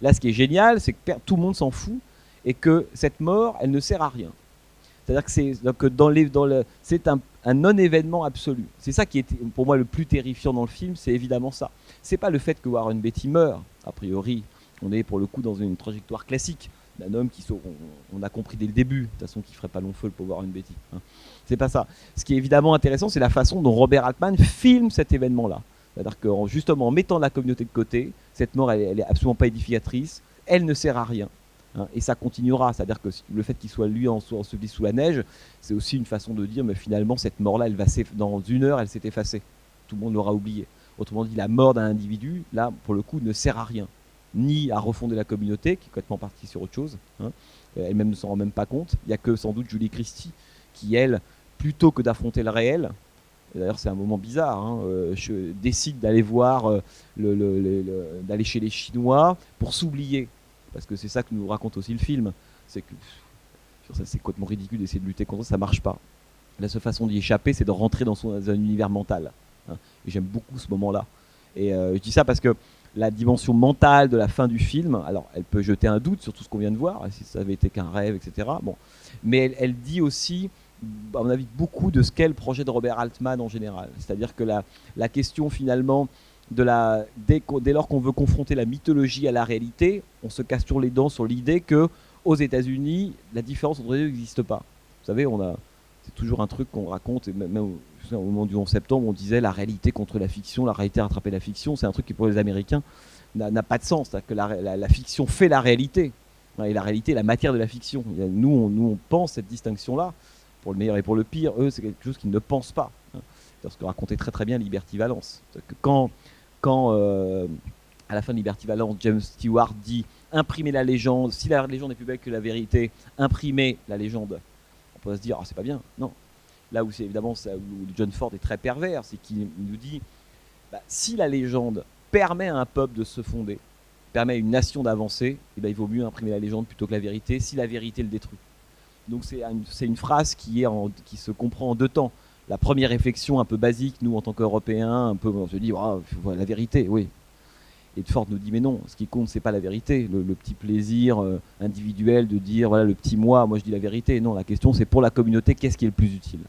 Là, ce qui est génial, c'est que tout le monde s'en fout et que cette mort, elle ne sert à rien. C'est-à-dire que c'est donc un, non-événement absolu. C'est ça qui est pour moi le plus terrifiant dans le film, c'est évidemment ça. C'est pas le fait que Warren Beatty meurt. A priori, on est pour le coup dans une trajectoire classique d'un homme qui on, on a compris dès le début, de toute façon, qu'il ferait pas long feu pauvre Warren Beatty. hein. C'est pas ça. Ce qui est évidemment intéressant, c'est la façon dont Robert Altman filme cet événement-là. C'est-à-dire que en- justement en mettant la communauté de côté, cette mort, elle, elle est absolument pas édificatrice. Elle ne sert à rien. Hein, et ça continuera. C'est-à-dire que le fait qu'il soit lui en enseveli sous la neige, c'est aussi une façon de dire, mais finalement, cette mort-là, elle va dans une heure, elle s'est effacée. Tout le monde l'aura oublié. Autrement dit, la mort d'un individu, là, pour le coup, ne sert à rien. Ni à refonder la communauté, qui est complètement partie sur autre chose. hein. Euh, Elle-même ne s'en rend même pas compte. Il n'y a que sans doute Julie Christie qui, elle, plutôt que d'affronter le réel, D'ailleurs, c'est un moment bizarre. hein, euh, décide d'aller voir, euh, le- le- d'aller chez les Chinois pour s'oublier, parce que c'est ça que nous raconte aussi le film. C'est que c'est complètement ridicule d'essayer de lutter contre ça, ça marche pas. La seule façon d'y échapper, c'est de rentrer dans, son, un univers mental. hein. Et j'aime beaucoup ce moment-là. Et euh, je dis ça parce que la dimension mentale de la fin du film, alors elle peut jeter un doute sur tout ce qu'on vient de voir, si ça avait été qu'un rêve, etc. Bon, mais elle, elle dit aussi à mon avis, beaucoup de ce qu'est le projet de Robert Altman en général. C'est-à-dire que la, la question finalement de la dès, lors qu'on veut confronter la mythologie à la réalité, on se casse toujours les dents sur l'idée que aux États-Unis, la différence entre les deux n'existe pas. Vous savez, on a c'est toujours un truc qu'on raconte, et même au, moment du 11 septembre, on disait la réalité contre la fiction, la réalité a rattrapé la fiction. C'est un truc qui pour les Américains n'a pas de sens. C'est-à-dire que la, la- la fiction fait la réalité. Et la réalité est la matière de la fiction. Nous, on, nous, on pense cette distinction-là pour le meilleur et pour le pire, eux, c'est quelque chose qu'ils ne pensent pas. hein. C'est ce que racontait très très bien Liberty Valence. Que quand, quand euh, à la fin de Liberty Valence, James Stewart dit imprimer la légende, si la légende est plus belle que la vérité, imprimez la légende, on peut se dire, ah, c'est pas bien. Non. Là où c'est évidemment où John Ford est très pervers, c'est qu'il nous dit bah, si la légende permet à un peuple de se fonder, permet à une nation d'avancer, eh ben, il vaut mieux imprimer la légende plutôt que la vérité si la vérité le détruit. Donc c'est une, phrase qui se comprend en deux temps. La première réflexion un peu basique, nous en tant qu'Européens, un peu, on se dit la vérité, oui. Et Ford nous dit mais non, ce qui compte c'est pas la vérité, le, petit plaisir euh, individuel de dire voilà le petit moi, moi je dis la vérité. Non, la question c'est pour la communauté qu'est-ce qui est le plus utile?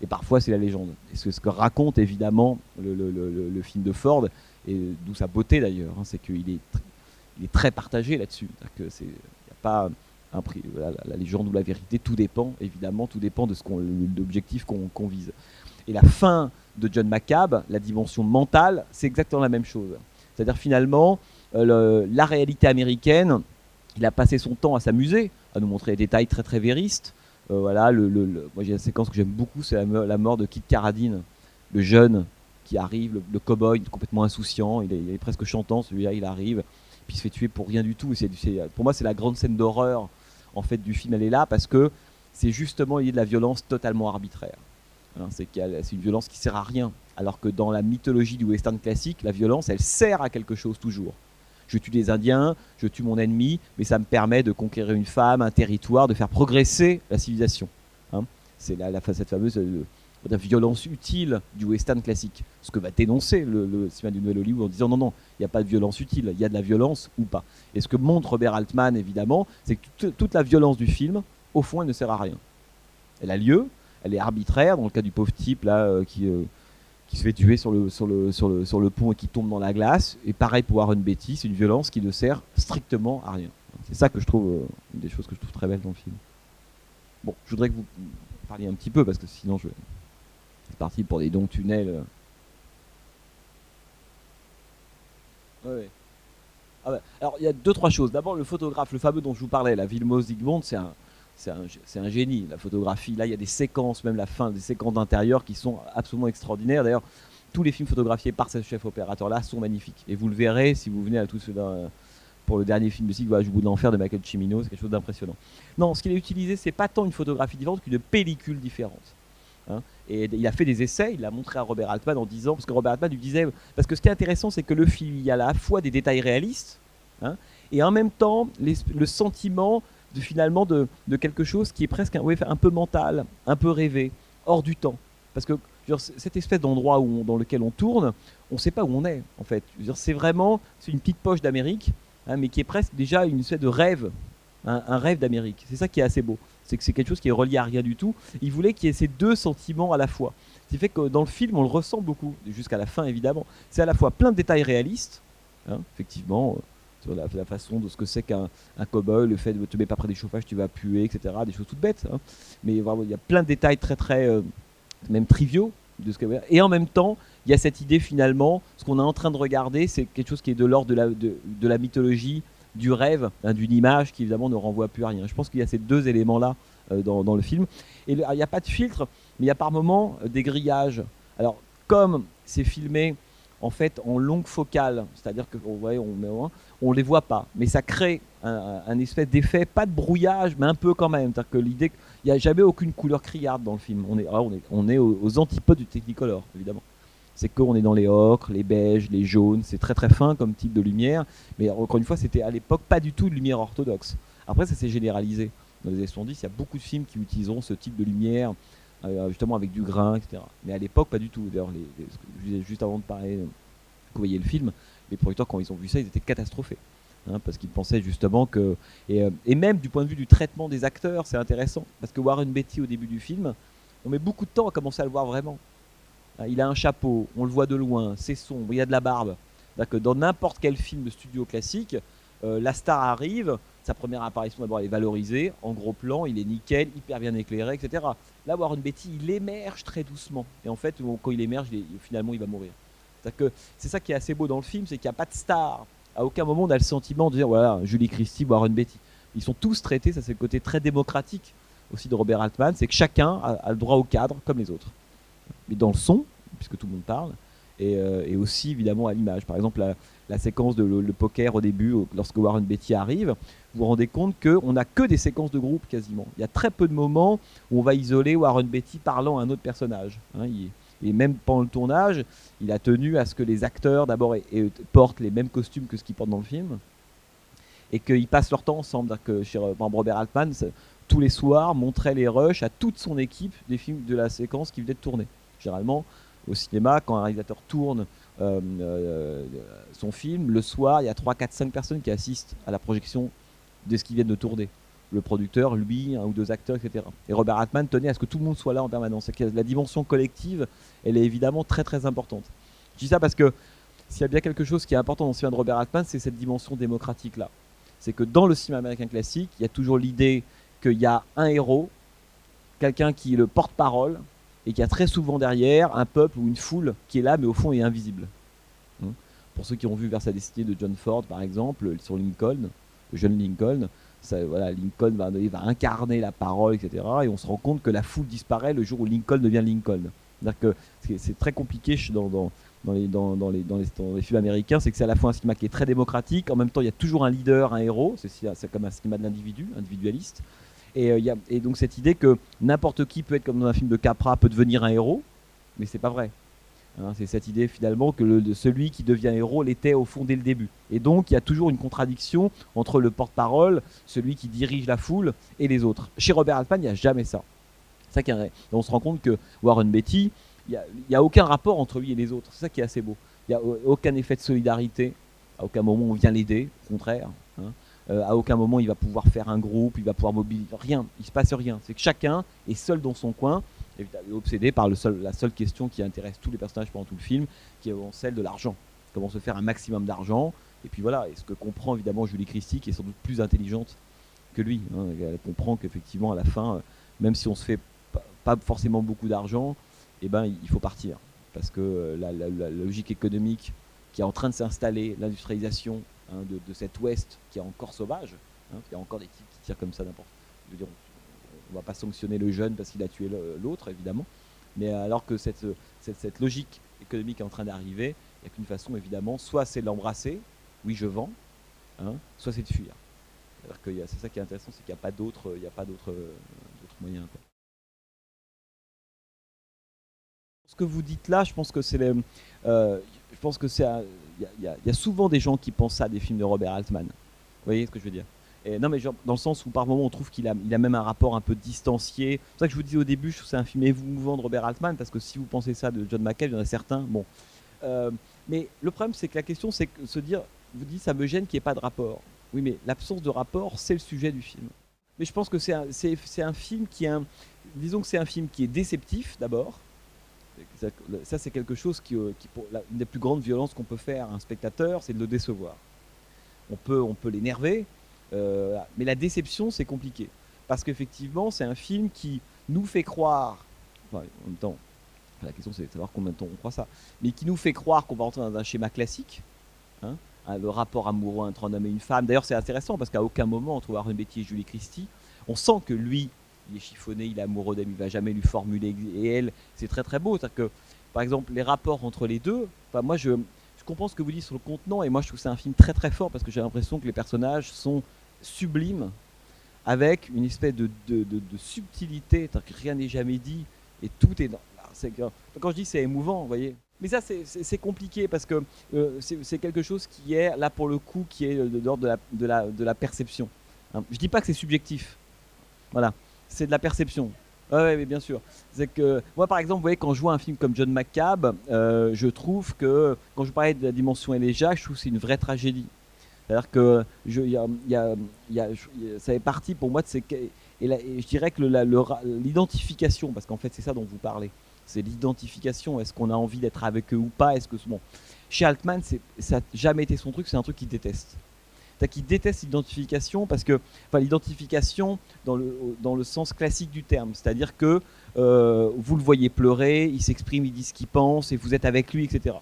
Et parfois c'est la légende. Et ce, ce que raconte évidemment le, film de Ford et d'où sa beauté d'ailleurs, hein, c'est qu'il est, est très partagé là-dessus. C'est, il n'y pas la, la légende ou la vérité, tout dépend évidemment, tout dépend de ce qu'on, l'objectif qu'on, vise. Et la fin de John McCabe, la dimension mentale, c'est exactement la même chose. C'est-à-dire finalement, euh, la réalité américaine, il a passé son temps à s'amuser, à nous montrer des détails très très véristes. Euh, voilà, moi j'ai une séquence que j'aime beaucoup, c'est la, mort de Kit Carradine, le jeune qui arrive, le, le cow-boy complètement insouciant, il est, il est presque chantant, celui-là il arrive, puis se fait tuer pour rien du tout. Pour moi c'est la grande scène d'horreur en fait du film, elle est là parce que c'est justement il de la violence totalement arbitraire. Hein, c'est une violence qui sert à rien, alors que dans la mythologie du western classique, la violence, elle sert à quelque chose toujours. Je tue des Indiens, je tue mon ennemi, mais ça me permet de conquérir une femme, un territoire, de faire progresser la civilisation. Hein. c'est la, la, cette fameuse euh, la violence utile du western classique. Ce que va dénoncer le, cinéma du Nouvel Hollywood en disant non, non, il n'y a pas de violence utile, il y a de la violence ou pas. Et ce que montre Robert Altman, évidemment, c'est que toute, la violence du film, au fond, elle ne sert à rien. Elle a lieu, elle est arbitraire, dans le cas du pauvre type là, euh, qui, euh, qui se fait tuer sur le, sur, le, sur, le, sur le pont et qui tombe dans la glace. Et pareil pour Aaron Betty, c'est une violence qui ne sert strictement à rien. C'est ça que je trouve, euh, une des choses que je trouve très belle dans le film. Bon, je voudrais que vous parliez un petit peu, parce que sinon je, c'est parti pour des dons tunnels. Ah Alors, il y a deux, trois choses. D'abord, le photographe, le fameux dont je vous parlais, la Vilmos Zygmunt, c'est un, c'est un, génie, la photographie. Là, il y a des séquences, même la fin, des séquences d'intérieur qui sont absolument extraordinaires. D'ailleurs, tous les films photographiés par ce chef opérateur-là sont magnifiques. Et vous le verrez si vous venez à tout cela pour le dernier film de cycle, voilà, Je vous l'enfer de Michael Cimino, c'est quelque chose d'impressionnant. Non, ce qu'il a utilisé, c'est pas tant une photographie différente qu'une pellicule différente. Hein. Et il a fait des essais, il l'a montré à Robert Altman en disant, parce que Robert Altman lui disait, parce que ce qui est intéressant, c'est que le film, il y a à la fois des détails réalistes, hein, et en même temps le sentiment de, finalement de, quelque chose qui est presque un, un peu mental, un peu rêvé, hors du temps. Parce que cette espèce d'endroit dans lequel on tourne, on ne sait pas où on est, en fait. C'est vraiment, c'est une petite poche d'Amérique, hein, mais qui est presque déjà une espèce de rêve, un rêve d'Amérique. C'est ça qui est assez beau c'est que c'est quelque chose qui est relié à rien du tout. Il voulait qu'il y ait ces deux sentiments à la fois. Ce qui fait que dans le film, on le ressent beaucoup, jusqu'à la fin évidemment. C'est à la fois plein de détails réalistes, hein, effectivement, euh, sur la, façon de ce que c'est qu'un un cow-boy, le fait de te mettre pas près des chauffages, tu vas puer, etc. Des choses toutes bêtes. Hein. Mais il y a plein de détails très très, euh, même triviaux. De ce et en même temps, il y a cette idée finalement, ce qu'on est en train de regarder, c'est quelque chose qui est de l'ordre de la, de la mythologie, du rêve, hein, d'une image qui évidemment ne renvoie plus à rien. Je pense qu'il y a ces deux éléments-là euh, dans, le film. Et il n'y a pas de filtre, mais il y a par moments euh, des grillages. Alors, comme c'est filmé en fait en longue focale, c'est-à-dire qu'on on, on les voit pas, mais ça crée un, espèce d'effet, pas de brouillage, mais un peu quand même. C'est-à-dire que l'idée qu'il n'y a jamais aucune couleur criarde dans le film. On est, on est, on est aux antipodes du Technicolor, évidemment c'est qu'on est dans les ocres, les beiges, les jaunes, c'est très très fin comme type de lumière, mais encore une fois, c'était à l'époque pas du tout de lumière orthodoxe. Après, ça s'est généralisé. Dans les années 70, il y a beaucoup de films qui utiliseront ce type de lumière, euh, justement avec du grain, etc. Mais à l'époque, pas du tout. D'ailleurs, juste avant de parler, vous voyez le film, les producteurs, quand ils ont vu ça, ils étaient catastrophés. Hein, parce qu'ils pensaient justement que. Et, euh, et, même du point de vue du traitement des acteurs, c'est intéressant. Parce que Warren Beatty, au début du film, on met beaucoup de temps à commencer à le voir vraiment. Euh, il a un chapeau, on le voit de loin, c'est sombre, il a de la barbe. Dans n'importe quel film de studio classique, euh, la star arrive, sa première apparition d'abord est valorisée, en gros plan, il est nickel, hyper bien éclairé, etc. Là, Warren Beatty, il émerge très doucement. Et en fait, quand il émerge, finalement, il va mourir. C'est ça qui est assez beau dans le film, c'est qu'il n'y a pas de star. À aucun moment, on a le sentiment de dire, voilà, Julie Christie, Warren Beatty. Ils sont tous traités, ça c'est le côté très démocratique aussi de Robert Altman, c'est que chacun a le droit au cadre comme les autres mais dans le son, puisque tout le monde parle, et, euh, aussi évidemment à l'image. Par exemple, la, séquence de le, poker au début, lorsque Warren Beatty arrive, vous vous rendez compte qu'on n'a que des séquences de groupe quasiment. Il y a très peu de moments où on va isoler Warren Beatty parlant à un autre personnage. Hein. et même pendant le tournage, il a tenu à ce que les acteurs d'abord portent les mêmes costumes que ce qu'ils portent dans le film et qu'ils passent leur temps ensemble. Que chez Robert Altman, tous les soirs, montrait les rushs à toute son équipe des films de la séquence qui venait de tourner. Généralement, au cinéma, quand un réalisateur tourne euh, euh, son film, le soir, il y a 3, 4, 5 personnes qui assistent à la projection de ce qui vient de tourner. Le producteur, lui, un ou deux acteurs, etc. Et Robert Altman tenait à ce que tout le monde soit là en permanence. La dimension collective, elle est évidemment très très importante. Je dis ça parce que s'il y a bien quelque chose qui est important dans le cinéma de Robert Altman, c'est cette dimension démocratique-là. C'est que dans le cinéma américain classique, il y a toujours l'idée qu'il y a un héros, quelqu'un qui est le porte-parole, et qu'il y a très souvent derrière un peuple ou une foule qui est là, mais au fond est invisible. Hein. Pour ceux qui ont vu Vers sa destinée de John Ford, par exemple, sur Lincoln, le jeune Lincoln, voilà, Lincoln va, incarner la parole, etc. Et on se rend compte que la foule disparaît le jour où Lincoln devient Lincoln. C'est très compliqué dans, les, films américains, c'est que c'est à la fois un cinéma qui est très démocratique, en même temps il y a toujours un leader, un héros, c'est comme un cinéma de l'individu, individualiste. Et, euh, et donc cette idée que n'importe qui peut être comme dans un film de Capra, peut devenir un héros, mais c'est pas vrai. Hein, c'est cette idée finalement que celui qui devient héros l'était au fond dès le début. Et donc il y a toujours une contradiction entre le porte-parole, celui qui dirige la foule, et les autres. Chez Robert Altman, il n'y a jamais ça. Ça qui est on se rend compte que Warren Beatty, il n'y a, aucun rapport entre lui et les autres. C'est ça qui est assez beau. Il n'y a au- aucun effet de solidarité. À aucun moment on vient l'aider, au contraire. hein. Euh, à aucun moment il va pouvoir faire un groupe, il va pouvoir mobiliser. Rien, il se passe rien. C'est que chacun est seul dans son coin, obsédé par la seule question qui intéresse tous les personnages pendant tout le film, qui est celle de l'argent. Comment se faire un maximum d'argent. Et puis voilà, et ce que comprend évidemment Julie Christie, qui est sans doute plus intelligente que lui. hein. Elle comprend qu'effectivement, à la fin, euh, même si on se fait pas, forcément beaucoup d'argent, eh ben, il faut partir. Parce que euh, la logique économique qui est en train de s'installer, l'industrialisation hein, de, cet Ouest qui est encore sauvage, hein, a encore des types qui tirent comme ça n'importe. Je veux dire, on, on va pas sanctionner le jeune parce qu'il a tué l'autre, évidemment. Mais alors que cette, cette, logique économique est en train d'arriver, il n'y a qu'une façon, évidemment, soit c'est l'embrasser, oui je vends, hein, soit c'est de fuir. C'est ça qui est intéressant, c'est qu'il n'y a pas d'autre moyen. quoi. Ce que vous dites là, je pense que c'est euh, je pense que c'est y, y a- souvent des gens qui pensent ça des films de Robert Altman. Vous voyez ce que je veux dire? Non mais dans le sens où par moment on trouve qu'il a, il a même un rapport un peu distancié. C'est pour ça que je vous dis au début, je trouve que c'est un film émouvant de Robert Altman parce que si vous pensez ça de John McCabe, il y en a certains. Bon, Euh, mais le problème c'est que la question c'est que se dire, vous dites ça me gêne qu'il n'y ait pas de rapport. Oui, mais l'absence de rapport, c'est le sujet du film. Mais je pense que c'est un, film qui est disons que c'est un film qui est déceptif d'abord. Ça, c'est quelque chose qui, euh, une des plus grandes violences qu'on peut faire à un spectateur, c'est de le décevoir. On peut, on peut l'énerver, euh, mais la déception, c'est compliqué. Parce qu'effectivement, c'est un film qui nous fait croire, en même temps, la question c'est de savoir combien de temps on croit ça, mais qui nous fait croire qu'on va entrer dans un schéma classique, hein, hein, le rapport amoureux entre un homme et une femme. D'ailleurs, c'est intéressant parce qu'à aucun moment, entre Warren Beatty et Julie Christie, on sent que lui, il est chiffonné, il est amoureux d'elle, il va jamais lui formuler, et elle, c'est très très beau. C'est-à-dire que, par exemple, les rapports entre les deux, enfin, moi je, comprends ce que vous dites sur le contenant, et moi je trouve que c'est un film très très fort parce que j'ai l'impression que les personnages sont sublimes, avec une espèce de, de, de- de subtilité, que rien n'est jamais dit, et tout est dans. quand je dis c'est émouvant, vous voyez. Mais ça, c'est- compliqué parce que euh, c'est quelque chose qui est, là pour le coup, qui est de l'ordre de la, de, la, de la perception. hein. Je dis pas que c'est subjectif. Voilà. C'est de la perception. Ouais, mais bien sûr. C'est que moi, par exemple, vous voyez, quand je vois un film comme John McCabe, euh, je trouve que quand je parlais de la dimension élégiaque, je trouve que c'est une vraie tragédie. C'est-à-dire que ça fait partie pour moi de ces et, et je dirais que l'identification, parce qu'en fait c'est ça dont vous parlez, c'est l'identification. Est-ce qu'on a envie d'être avec eux ou pas? Est-ce que bon, chez Altman, ça n'a jamais été son truc. C'est un truc qu'il déteste. C'est-à-dire qu'il déteste l'identification parce que, l'identification dans le, dans le sens classique du terme, c'est-à-dire que euh, vous le voyez pleurer, il s'exprime, il dit ce qu'il pense, et vous êtes avec lui, etc.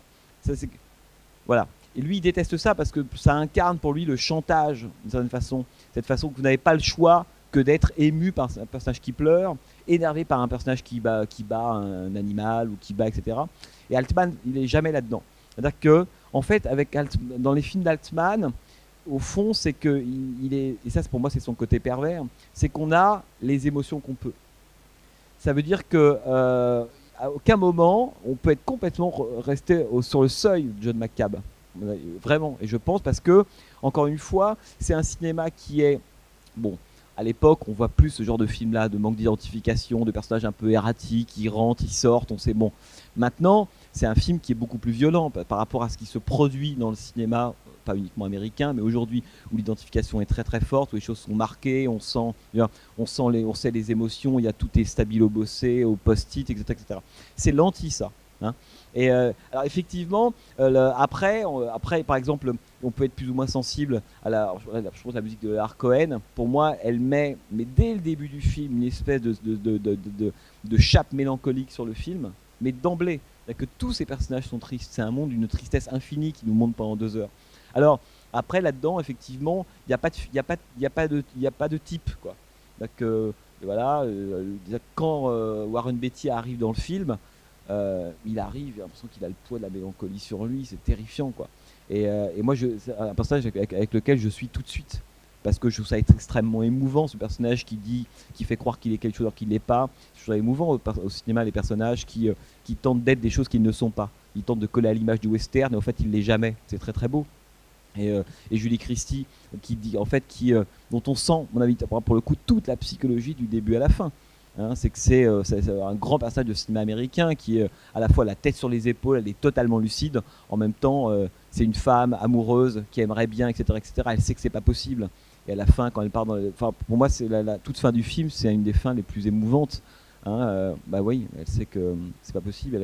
Voilà. Et lui, il déteste ça parce que ça incarne pour lui le chantage, d'une certaine façon. Cette façon que vous n'avez pas le choix que d'être ému par un personnage qui pleure, énervé par un personnage qui bat, qui bat un animal ou qui bat, etc. Et Altman, il est jamais là-dedans. C'est-à-dire que, en fait, avec Alt- dans les films d'Altman, au fond, c'est que il, est, et ça, pour moi, c'est son côté pervers, c'est qu'on a les émotions qu'on peut. Ça veut dire que euh, à aucun moment on peut être complètement re- resté sur le seuil de John McCabe. Vraiment. Et je pense parce que, encore une fois, c'est un cinéma qui est bon. À l'époque, on voit plus ce genre de film-là, de manque d'identification, de personnages un peu erratiques, qui rentrent, ils sortent, on sait bon. Maintenant, c'est un film qui est beaucoup plus violent pa- par rapport à ce qui se produit dans le cinéma, pas uniquement américain, mais aujourd'hui où l'identification est très très forte, où les choses sont marquées, on sent, on sent les, on sait les émotions, il y a tout est stabilo bossé, au post-it, etc.. C'est l'anti ça. hein. Et euh, alors effectivement, euh, après, après par exemple, on peut être plus ou moins sensible à la, je pense la musique de Cohen. Pour moi, elle met, mais dès le début du film, une espèce de, de, de- de chape mélancolique sur le film, mais d'emblée. Que tous ces personnages sont tristes. C'est un monde d'une tristesse infinie qui nous montre pendant deux heures. Alors, après, là-dedans, effectivement, il n'y a, pas de- a, type. Quoi. Donc, euh, voilà, euh, quand euh, Warren Beatty arrive dans le film, il arrive, j'ai l'impression qu'il a le poids de la mélancolie sur lui, c'est terrifiant quoi. Et, moi, c'est un personnage avec, lequel je suis tout de suite parce que je trouve ça être extrêmement émouvant, ce personnage qui dit, qui fait croire qu'il est quelque chose alors qu'il n'est pas. Je trouve ça émouvant au, cinéma les personnages qui, qui tentent d'être des choses qu'ils ne sont pas. Ils tentent de coller à l'image du western, et en fait, il l'est jamais. C'est très très beau. Et, et, Julie Christie, qui dit, en fait, qui, dont on sent, mon avis, pour le coup, toute la psychologie du début à la fin. Hein, c'est que c'est un grand passage de cinéma américain qui est à la fois la tête sur les épaules, elle est totalement lucide. En même temps, c'est une femme amoureuse qui aimerait bien, etc., etc. Elle sait que c'est pas possible. Et à la fin, quand elle part dans, enfin, pour moi, c'est la, toute fin du film, c'est une des fins les plus émouvantes. Hein, bah oui, elle sait que c'est pas possible.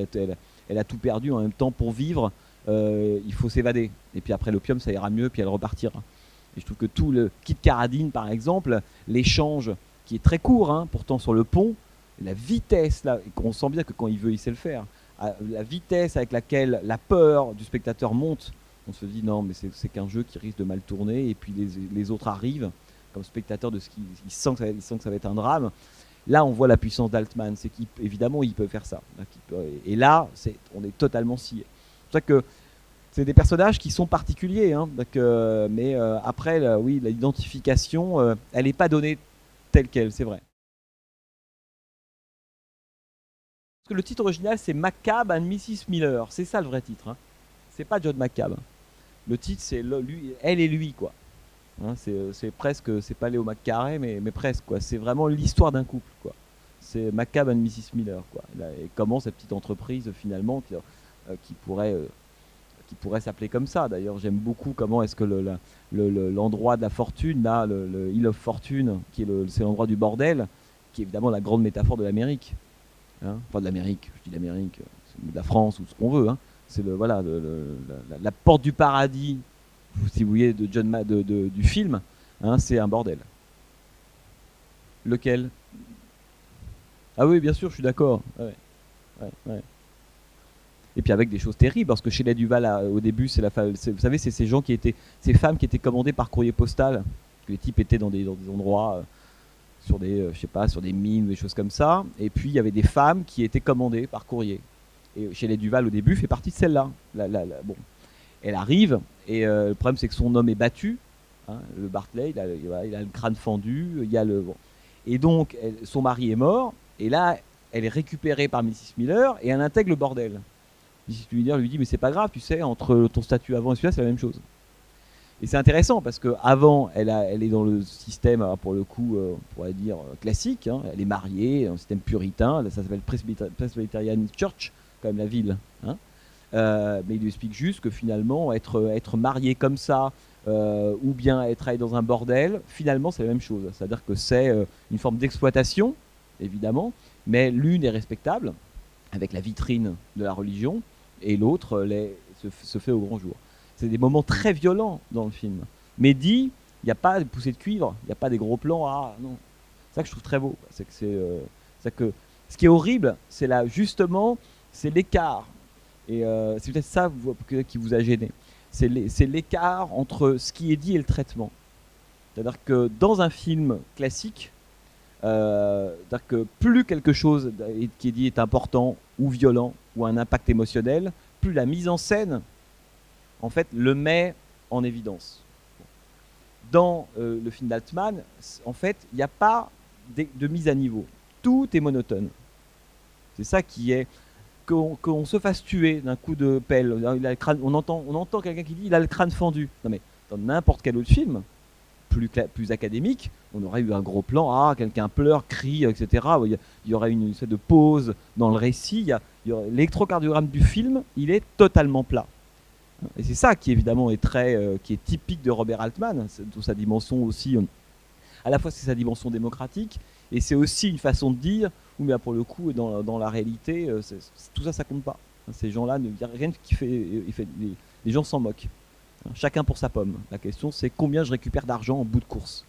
Elle, a tout perdu en même temps pour vivre. il faut s'évader. Et puis après l'opium, ça ira mieux, puis elle repartira. Et je trouve que tout le Kit Caradine, par exemple, l'échange qui est très court, hein, pourtant sur le pont, la vitesse, là, on sent bien que quand il veut, il sait le faire. Ah, la vitesse avec laquelle la peur du spectateur monte, on se dit non, mais c'est qu'un jeu qui risque de mal tourner, et puis les, autres arrivent comme spectateur de ce qui ils sentent que, ça, que ça va être un drame. Là, on voit la puissance d'Altman, c'est qu'évidemment, il peut faire ça. Et là, on est totalement scié. C'est ça que c'est des personnages qui sont particuliers, hein, euh, mais euh, après, oui, l'identification, euh, elle n'est pas donnée telle qu'elle, c'est vrai. Parce que le titre original, c'est McCabe and Mrs. Miller. C'est ça le vrai titre. Hein. C'est pas John McCabe. Le titre, c'est lui, elle et lui, quoi. Hein, c'est presque, c'est pas Léo McCarré, mais, mais presque, quoi. C'est vraiment l'histoire d'un couple, quoi. C'est McCabe and Mrs. Miller, quoi. Et comment cette petite entreprise, finalement, qui, qui pourrait qui pourrait s'appeler comme ça. D'ailleurs, j'aime beaucoup comment est-ce que l'endroit de la fortune, là, le, Hill of Fortune, qui est c'est l'endroit du bordel, qui est évidemment la grande métaphore de l'Amérique. Enfin, de l'Amérique, je dis l'Amérique, de la France ou ce qu'on veut. Hein. C'est le, voilà, la, porte du paradis, si vous voulez, de John de, du film, hein, c'est un bordel. Lequel? Ah oui, bien sûr, je suis d'accord. Et puis avec des choses terribles, parce que chez les Duval, au début, c'est la, vous savez, c'est ces gens qui étaient, ces femmes qui étaient commandées par courrier postal, les types étaient dans des, endroits, euh, sur des, euh, je sais pas, sur des mines, des choses comme ça. Et puis il y avait des femmes qui étaient commandées par courrier. Et chez les Duval, au début, fait partie de celle-là. bon, elle arrive, et euh, le problème c'est que son homme est battu. Hein, le Bartley, il a, le crâne fendu, il y a le, et donc son mari est mort. Et là, elle est récupérée par Mrs. Miller et elle intègre le bordel lui dire, lui dit mais c'est pas grave, tu sais, entre ton statut avant et celui-là, c'est la même chose. Et c'est intéressant parce que avant, elle, est dans le système, pour le coup, euh, on pourrait dire euh, classique. Hein. elle est mariée, un système puritain. Ça s'appelle Presbyterian Church, quand même la ville. Hein. Euh, mais il lui explique juste que finalement, être, être marié comme ça, ou bien être dans un bordel, finalement, c'est la même chose. C'est-à-dire que c'est une forme d'exploitation, évidemment, mais l'une est respectable, avec la vitrine de la religion, et l'autre se, fait au grand jour. C'est des moments très violents dans le film. Mais dit, il n'y a pas de poussée de cuivre, il n'y a pas des gros plans. Ah non, c'est ça que je trouve très beau. C'est que c'est euh, que ce qui est horrible, c'est là justement, c'est l'écart. Et euh, c'est peut-être ça qui vous a gêné. C'est l'écart entre ce qui est dit et le traitement. C'est-à-dire que dans un film classique, euh, que plus quelque chose qui est dit est important ou violent ou un impact émotionnel, plus la mise en scène, en fait, le met en évidence. Dans euh, le film d'Altman, en fait, il n'y a pas de, mise à niveau. Tout est monotone. C'est ça qui est qu'on se fasse tuer d'un coup de pelle. on entend, quelqu'un qui dit il a le crâne fendu. Non mais dans n'importe quel autre film, plus, plus académique, on aurait eu un gros plan, ah, quelqu'un pleure, crie, etc. Il y, aurait une, une de pause dans le récit. L'électrocardiogramme du film, il est totalement plat. Et c'est ça qui évidemment est très, euh, qui est typique de Robert Altman, toute sa dimension aussi. à la fois c'est sa dimension démocratique et c'est aussi une façon de dire, ou bien pour le coup dans, dans la réalité, euh, tout ça ça compte pas. Ces gens-là, ne rien qui fait, il fait les gens s'en moquent. Chacun pour sa pomme. La question, c'est combien je récupère d'argent en bout de course.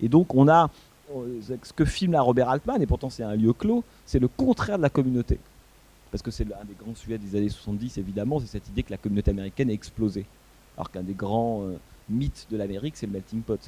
Et donc, on a euh, ce que filme la Robert Altman, et pourtant c'est un lieu clos, c'est le contraire de la communauté. Parce que c'est un des grands sujets des années 70, évidemment, c'est cette idée que la communauté américaine a explosé. Alors qu'un des grands euh, mythes de l'Amérique, c'est le melting pot.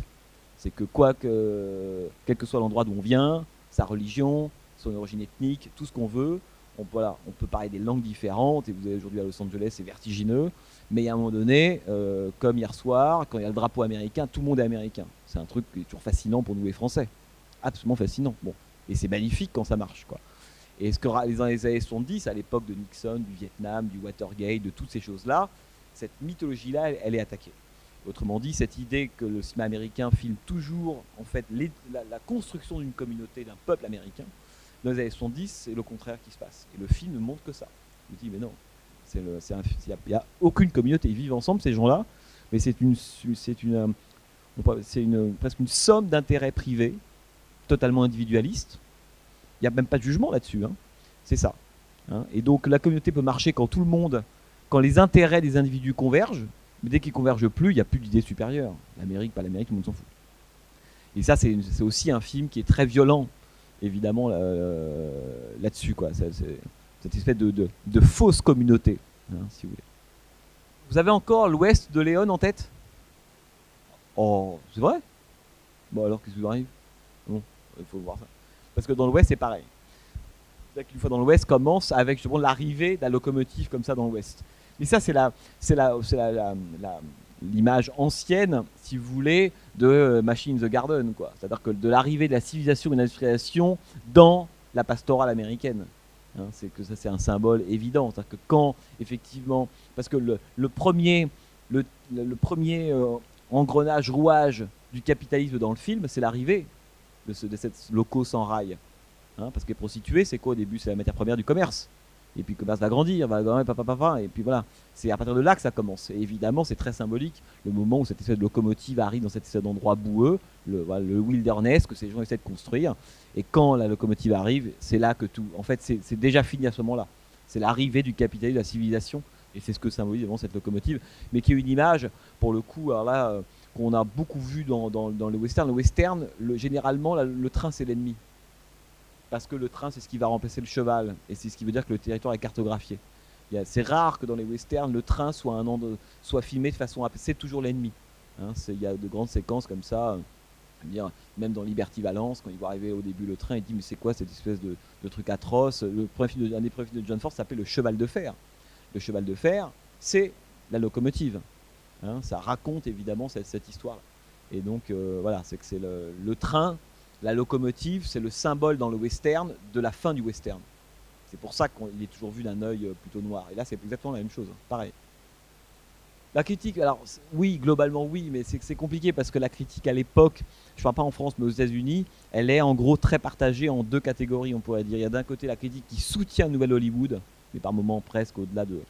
C'est que quoi que, quel que soit l'endroit d'où on vient, sa religion, son origine ethnique, tout ce qu'on veut, on, peut parler des langues différentes, et vous avez aujourd'hui à Los Angeles, c'est vertigineux, mais à un moment donné, euh, comme hier soir, quand il y a le drapeau américain, tout le monde est américain. C'est un truc qui est toujours fascinant pour nous les Français. Absolument fascinant. Bon. Et c'est magnifique quand ça marche. Quoi. Et ce que les années 70, à l'époque de Nixon, du Vietnam, du Watergate, de toutes ces choses-là, cette mythologie-là, elle, est attaquée. Autrement dit, cette idée que le cinéma américain filme toujours en fait la, construction d'une communauté, d'un peuple américain, dans les années 70, c'est le contraire qui se passe. Et le film ne montre que ça. Me dis, mais non, il n'y a, aucune communauté, ils vivent ensemble ces gens-là, mais c'est une, presque une somme d'intérêts privés, totalement individualistes. Il n'y a même pas de jugement là-dessus. Hein. C'est ça. Hein. Et donc la communauté peut marcher quand tout le monde, quand les intérêts des individus convergent, mais dès qu'ils convergent plus, il n'y a plus d'idée supérieure. L'Amérique, pas l'Amérique, tout le monde s'en fout. Et ça, c'est aussi un film qui est très violent, évidemment, là-dessus. quoi. C'est cette espèce de, fausse communauté, hein, si vous voulez. Vous avez encore l'ouest de Léon en tête? Oh, c'est vrai? Bon alors, qu'est-ce qui vous arrive? Bon, il faut voir ça. Parce que dans l'ouest, c'est pareil. Une fois dans l'ouest commence avec justement l'arrivée de la locomotive comme ça dans l'ouest. Mais ça, c'est la, c'est la, c'est la, l'image ancienne, si vous voulez, de Machine in the Garden, quoi. C'est-à-dire que de l'arrivée de la civilisation et de l'industrialisation dans la pastorale américaine. Hein, c'est que ça, c'est un symbole évident. C'est-à-dire que quand, effectivement, parce que le, premier, le, premier euh, engrenage, rouage du capitalisme dans le film, c'est l'arrivée de, ce, de cette loco sans rail. Hein, parce que prostituée, c'est quoi au début C'est la matière première du commerce. Et puis le commerce va grandir, va grandir, papa, papa, et puis voilà. C'est à partir de là que ça commence. Et évidemment, c'est très symbolique le moment où cette espèce de locomotive arrive dans cet espèce d'endroit boueux, le, wilderness que ces gens essaient de construire. Et quand la locomotive arrive, c'est là que tout. En fait, c'est déjà fini à ce moment-là. C'est l'arrivée du capitalisme, de la civilisation. Et c'est ce que symbolise vraiment cette locomotive. Mais qui est une image, pour le coup, là, euh, qu'on a beaucoup vu dans, dans, dans, le western. Le western, le, généralement, le train, c'est l'ennemi. Parce que le train, c'est ce qui va remplacer le cheval. Et c'est ce qui veut dire que le territoire est cartographié. C'est rare que dans les westerns, le train soit, filmé de façon. C'est toujours l'ennemi. Hein, il y a de grandes séquences comme ça dire, même dans Liberty Valence, quand il voit arriver au début le train, il dit mais c'est quoi cette espèce de, truc atroce? Un des premiers de John Ford s'appelait Le Cheval de Fer. Le Cheval de Fer, c'est la locomotive. Hein, ça raconte évidemment cette, histoire. Et donc euh, voilà, c'est que c'est le, train, la locomotive, c'est le symbole dans le western de la fin du western. C'est pour ça qu'il est toujours vu d'un œil euh, plutôt noir. Et là, c'est exactement la même chose, pareil. La critique, alors oui, globalement oui, mais c'est compliqué parce que la critique à l'époque, je ne parle pas en France mais aux États-Unis, elle est en gros très partagée en deux catégories, on pourrait dire. Il y a d'un côté la critique qui soutient Nouvelle Hollywood, mais par moments presque au-delà de,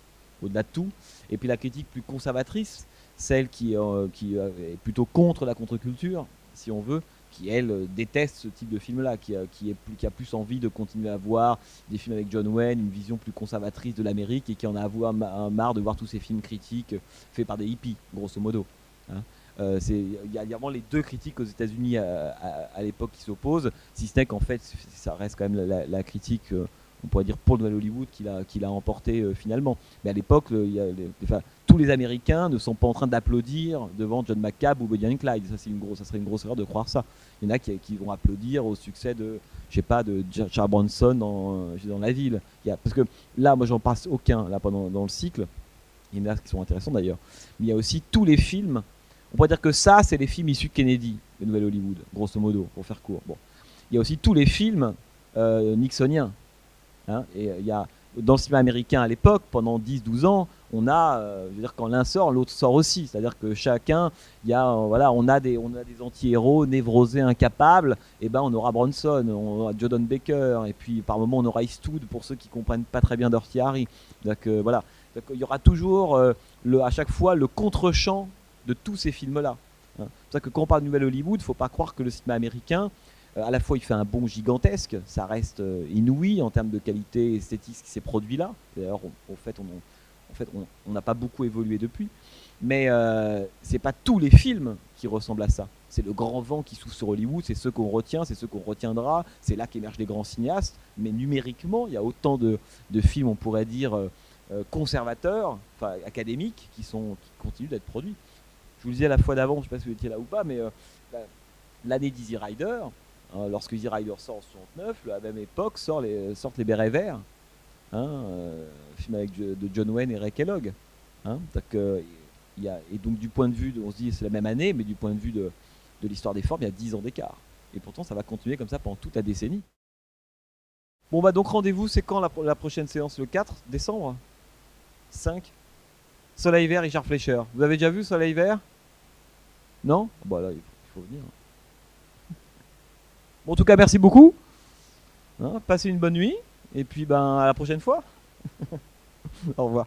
de tout, et puis la critique plus conservatrice, celle qui, euh, euh, est plutôt contre la contre-culture, si on veut, qui elle euh, déteste ce type de film-là, qui, qui, a plus envie de continuer à voir des films avec John Wayne, une vision plus conservatrice de l'Amérique et qui en a avoir marre de voir tous ces films critiques faits par des hippies, grosso modo. Hein. Euh, il y, a vraiment les deux critiques aux États-Unis à, l'époque qui s'opposent, si ce n'est qu'en fait, ça reste quand même la, critique, euh, on pourrait dire, pour le Nouvel Hollywood qui l'a, qui l'a emporté finalement. Mais à l'époque, a tous les Américains ne sont pas en train d'applaudir devant John McCabe ou Bonnie Clyde. Ça, c'est une grosse, ça serait une grosse erreur de croire ça. Il y en a qui, vont applaudir au succès de, je pas, de Charles Bronson dans, euh, dans la ville. Il y a, parce que là, moi, j'en passe aucun là pendant dans le cycle. Il y en a qui sont intéressants d'ailleurs. Mais il y a aussi tous les films. On pourrait dire que ça, c'est les films issus de Kennedy, de Nouvelle Hollywood, grosso modo, pour faire court. Bon. Il y a aussi tous les films euh, nixoniens. Hein, et il y a dans le cinéma américain à l'époque, pendant 10-12 ans, on a, euh, je veux dire, quand l'un sort, l'autre sort aussi. C'est-à-dire que chacun, il y a, euh, voilà, on a des, des anti-héros névrosés, incapables. Et ben, on aura Bronson, on aura Jordan Baker, et puis par moment, on aura Eastwood pour ceux qui comprennent pas très bien Dirty Harry. Donc euh, voilà, il y aura toujours, le, à chaque fois, le contre-champ de tous ces films-là. C'est pour ça que quand on parle de Nouvelle Hollywood, faut pas croire que le cinéma américain à la fois il fait un bond gigantesque, ça reste inouï en termes de qualité esthétique ce qui s'est produit là. D'ailleurs, en fait, on, n'a pas beaucoup évolué depuis. Mais euh, c'est pas tous les films qui ressemblent à ça. C'est le grand vent qui souffle sur Hollywood, c'est ceux qu'on retient, c'est ceux qu'on retiendra, c'est là qu'émergent les grands cinéastes. Mais numériquement, il y a autant de, films, on pourrait dire, euh, euh, conservateurs, enfin académiques, qui, sont, qui continuent d'être produits. Je vous le disais la fois d'avant, je ne sais pas si vous étiez là ou pas, mais l'année d'Easy Rider, hein, lorsque Easy sort en 69, à la même époque sort les, sortent les bérets verts Hein, euh, film avec de John Wayne et Ray Kellogg. Hein, donc, il et donc du point de vue, de, on se dit c'est la même année, mais du point de vue de, l'histoire des formes, il y a 10 ans d'écart. Et pourtant, ça va continuer comme ça pendant toute la décennie. Bon bah donc rendez-vous, c'est quand la, prochaine séance? Le 4 décembre? 5 Soleil vert, Richard Fleischer. Vous avez déjà vu Soleil vert? Non? Bah là, il faut venir. Bon, en tout cas, merci beaucoup. Hein, passez une bonne nuit. Et puis, ben, à la prochaine fois. Au revoir.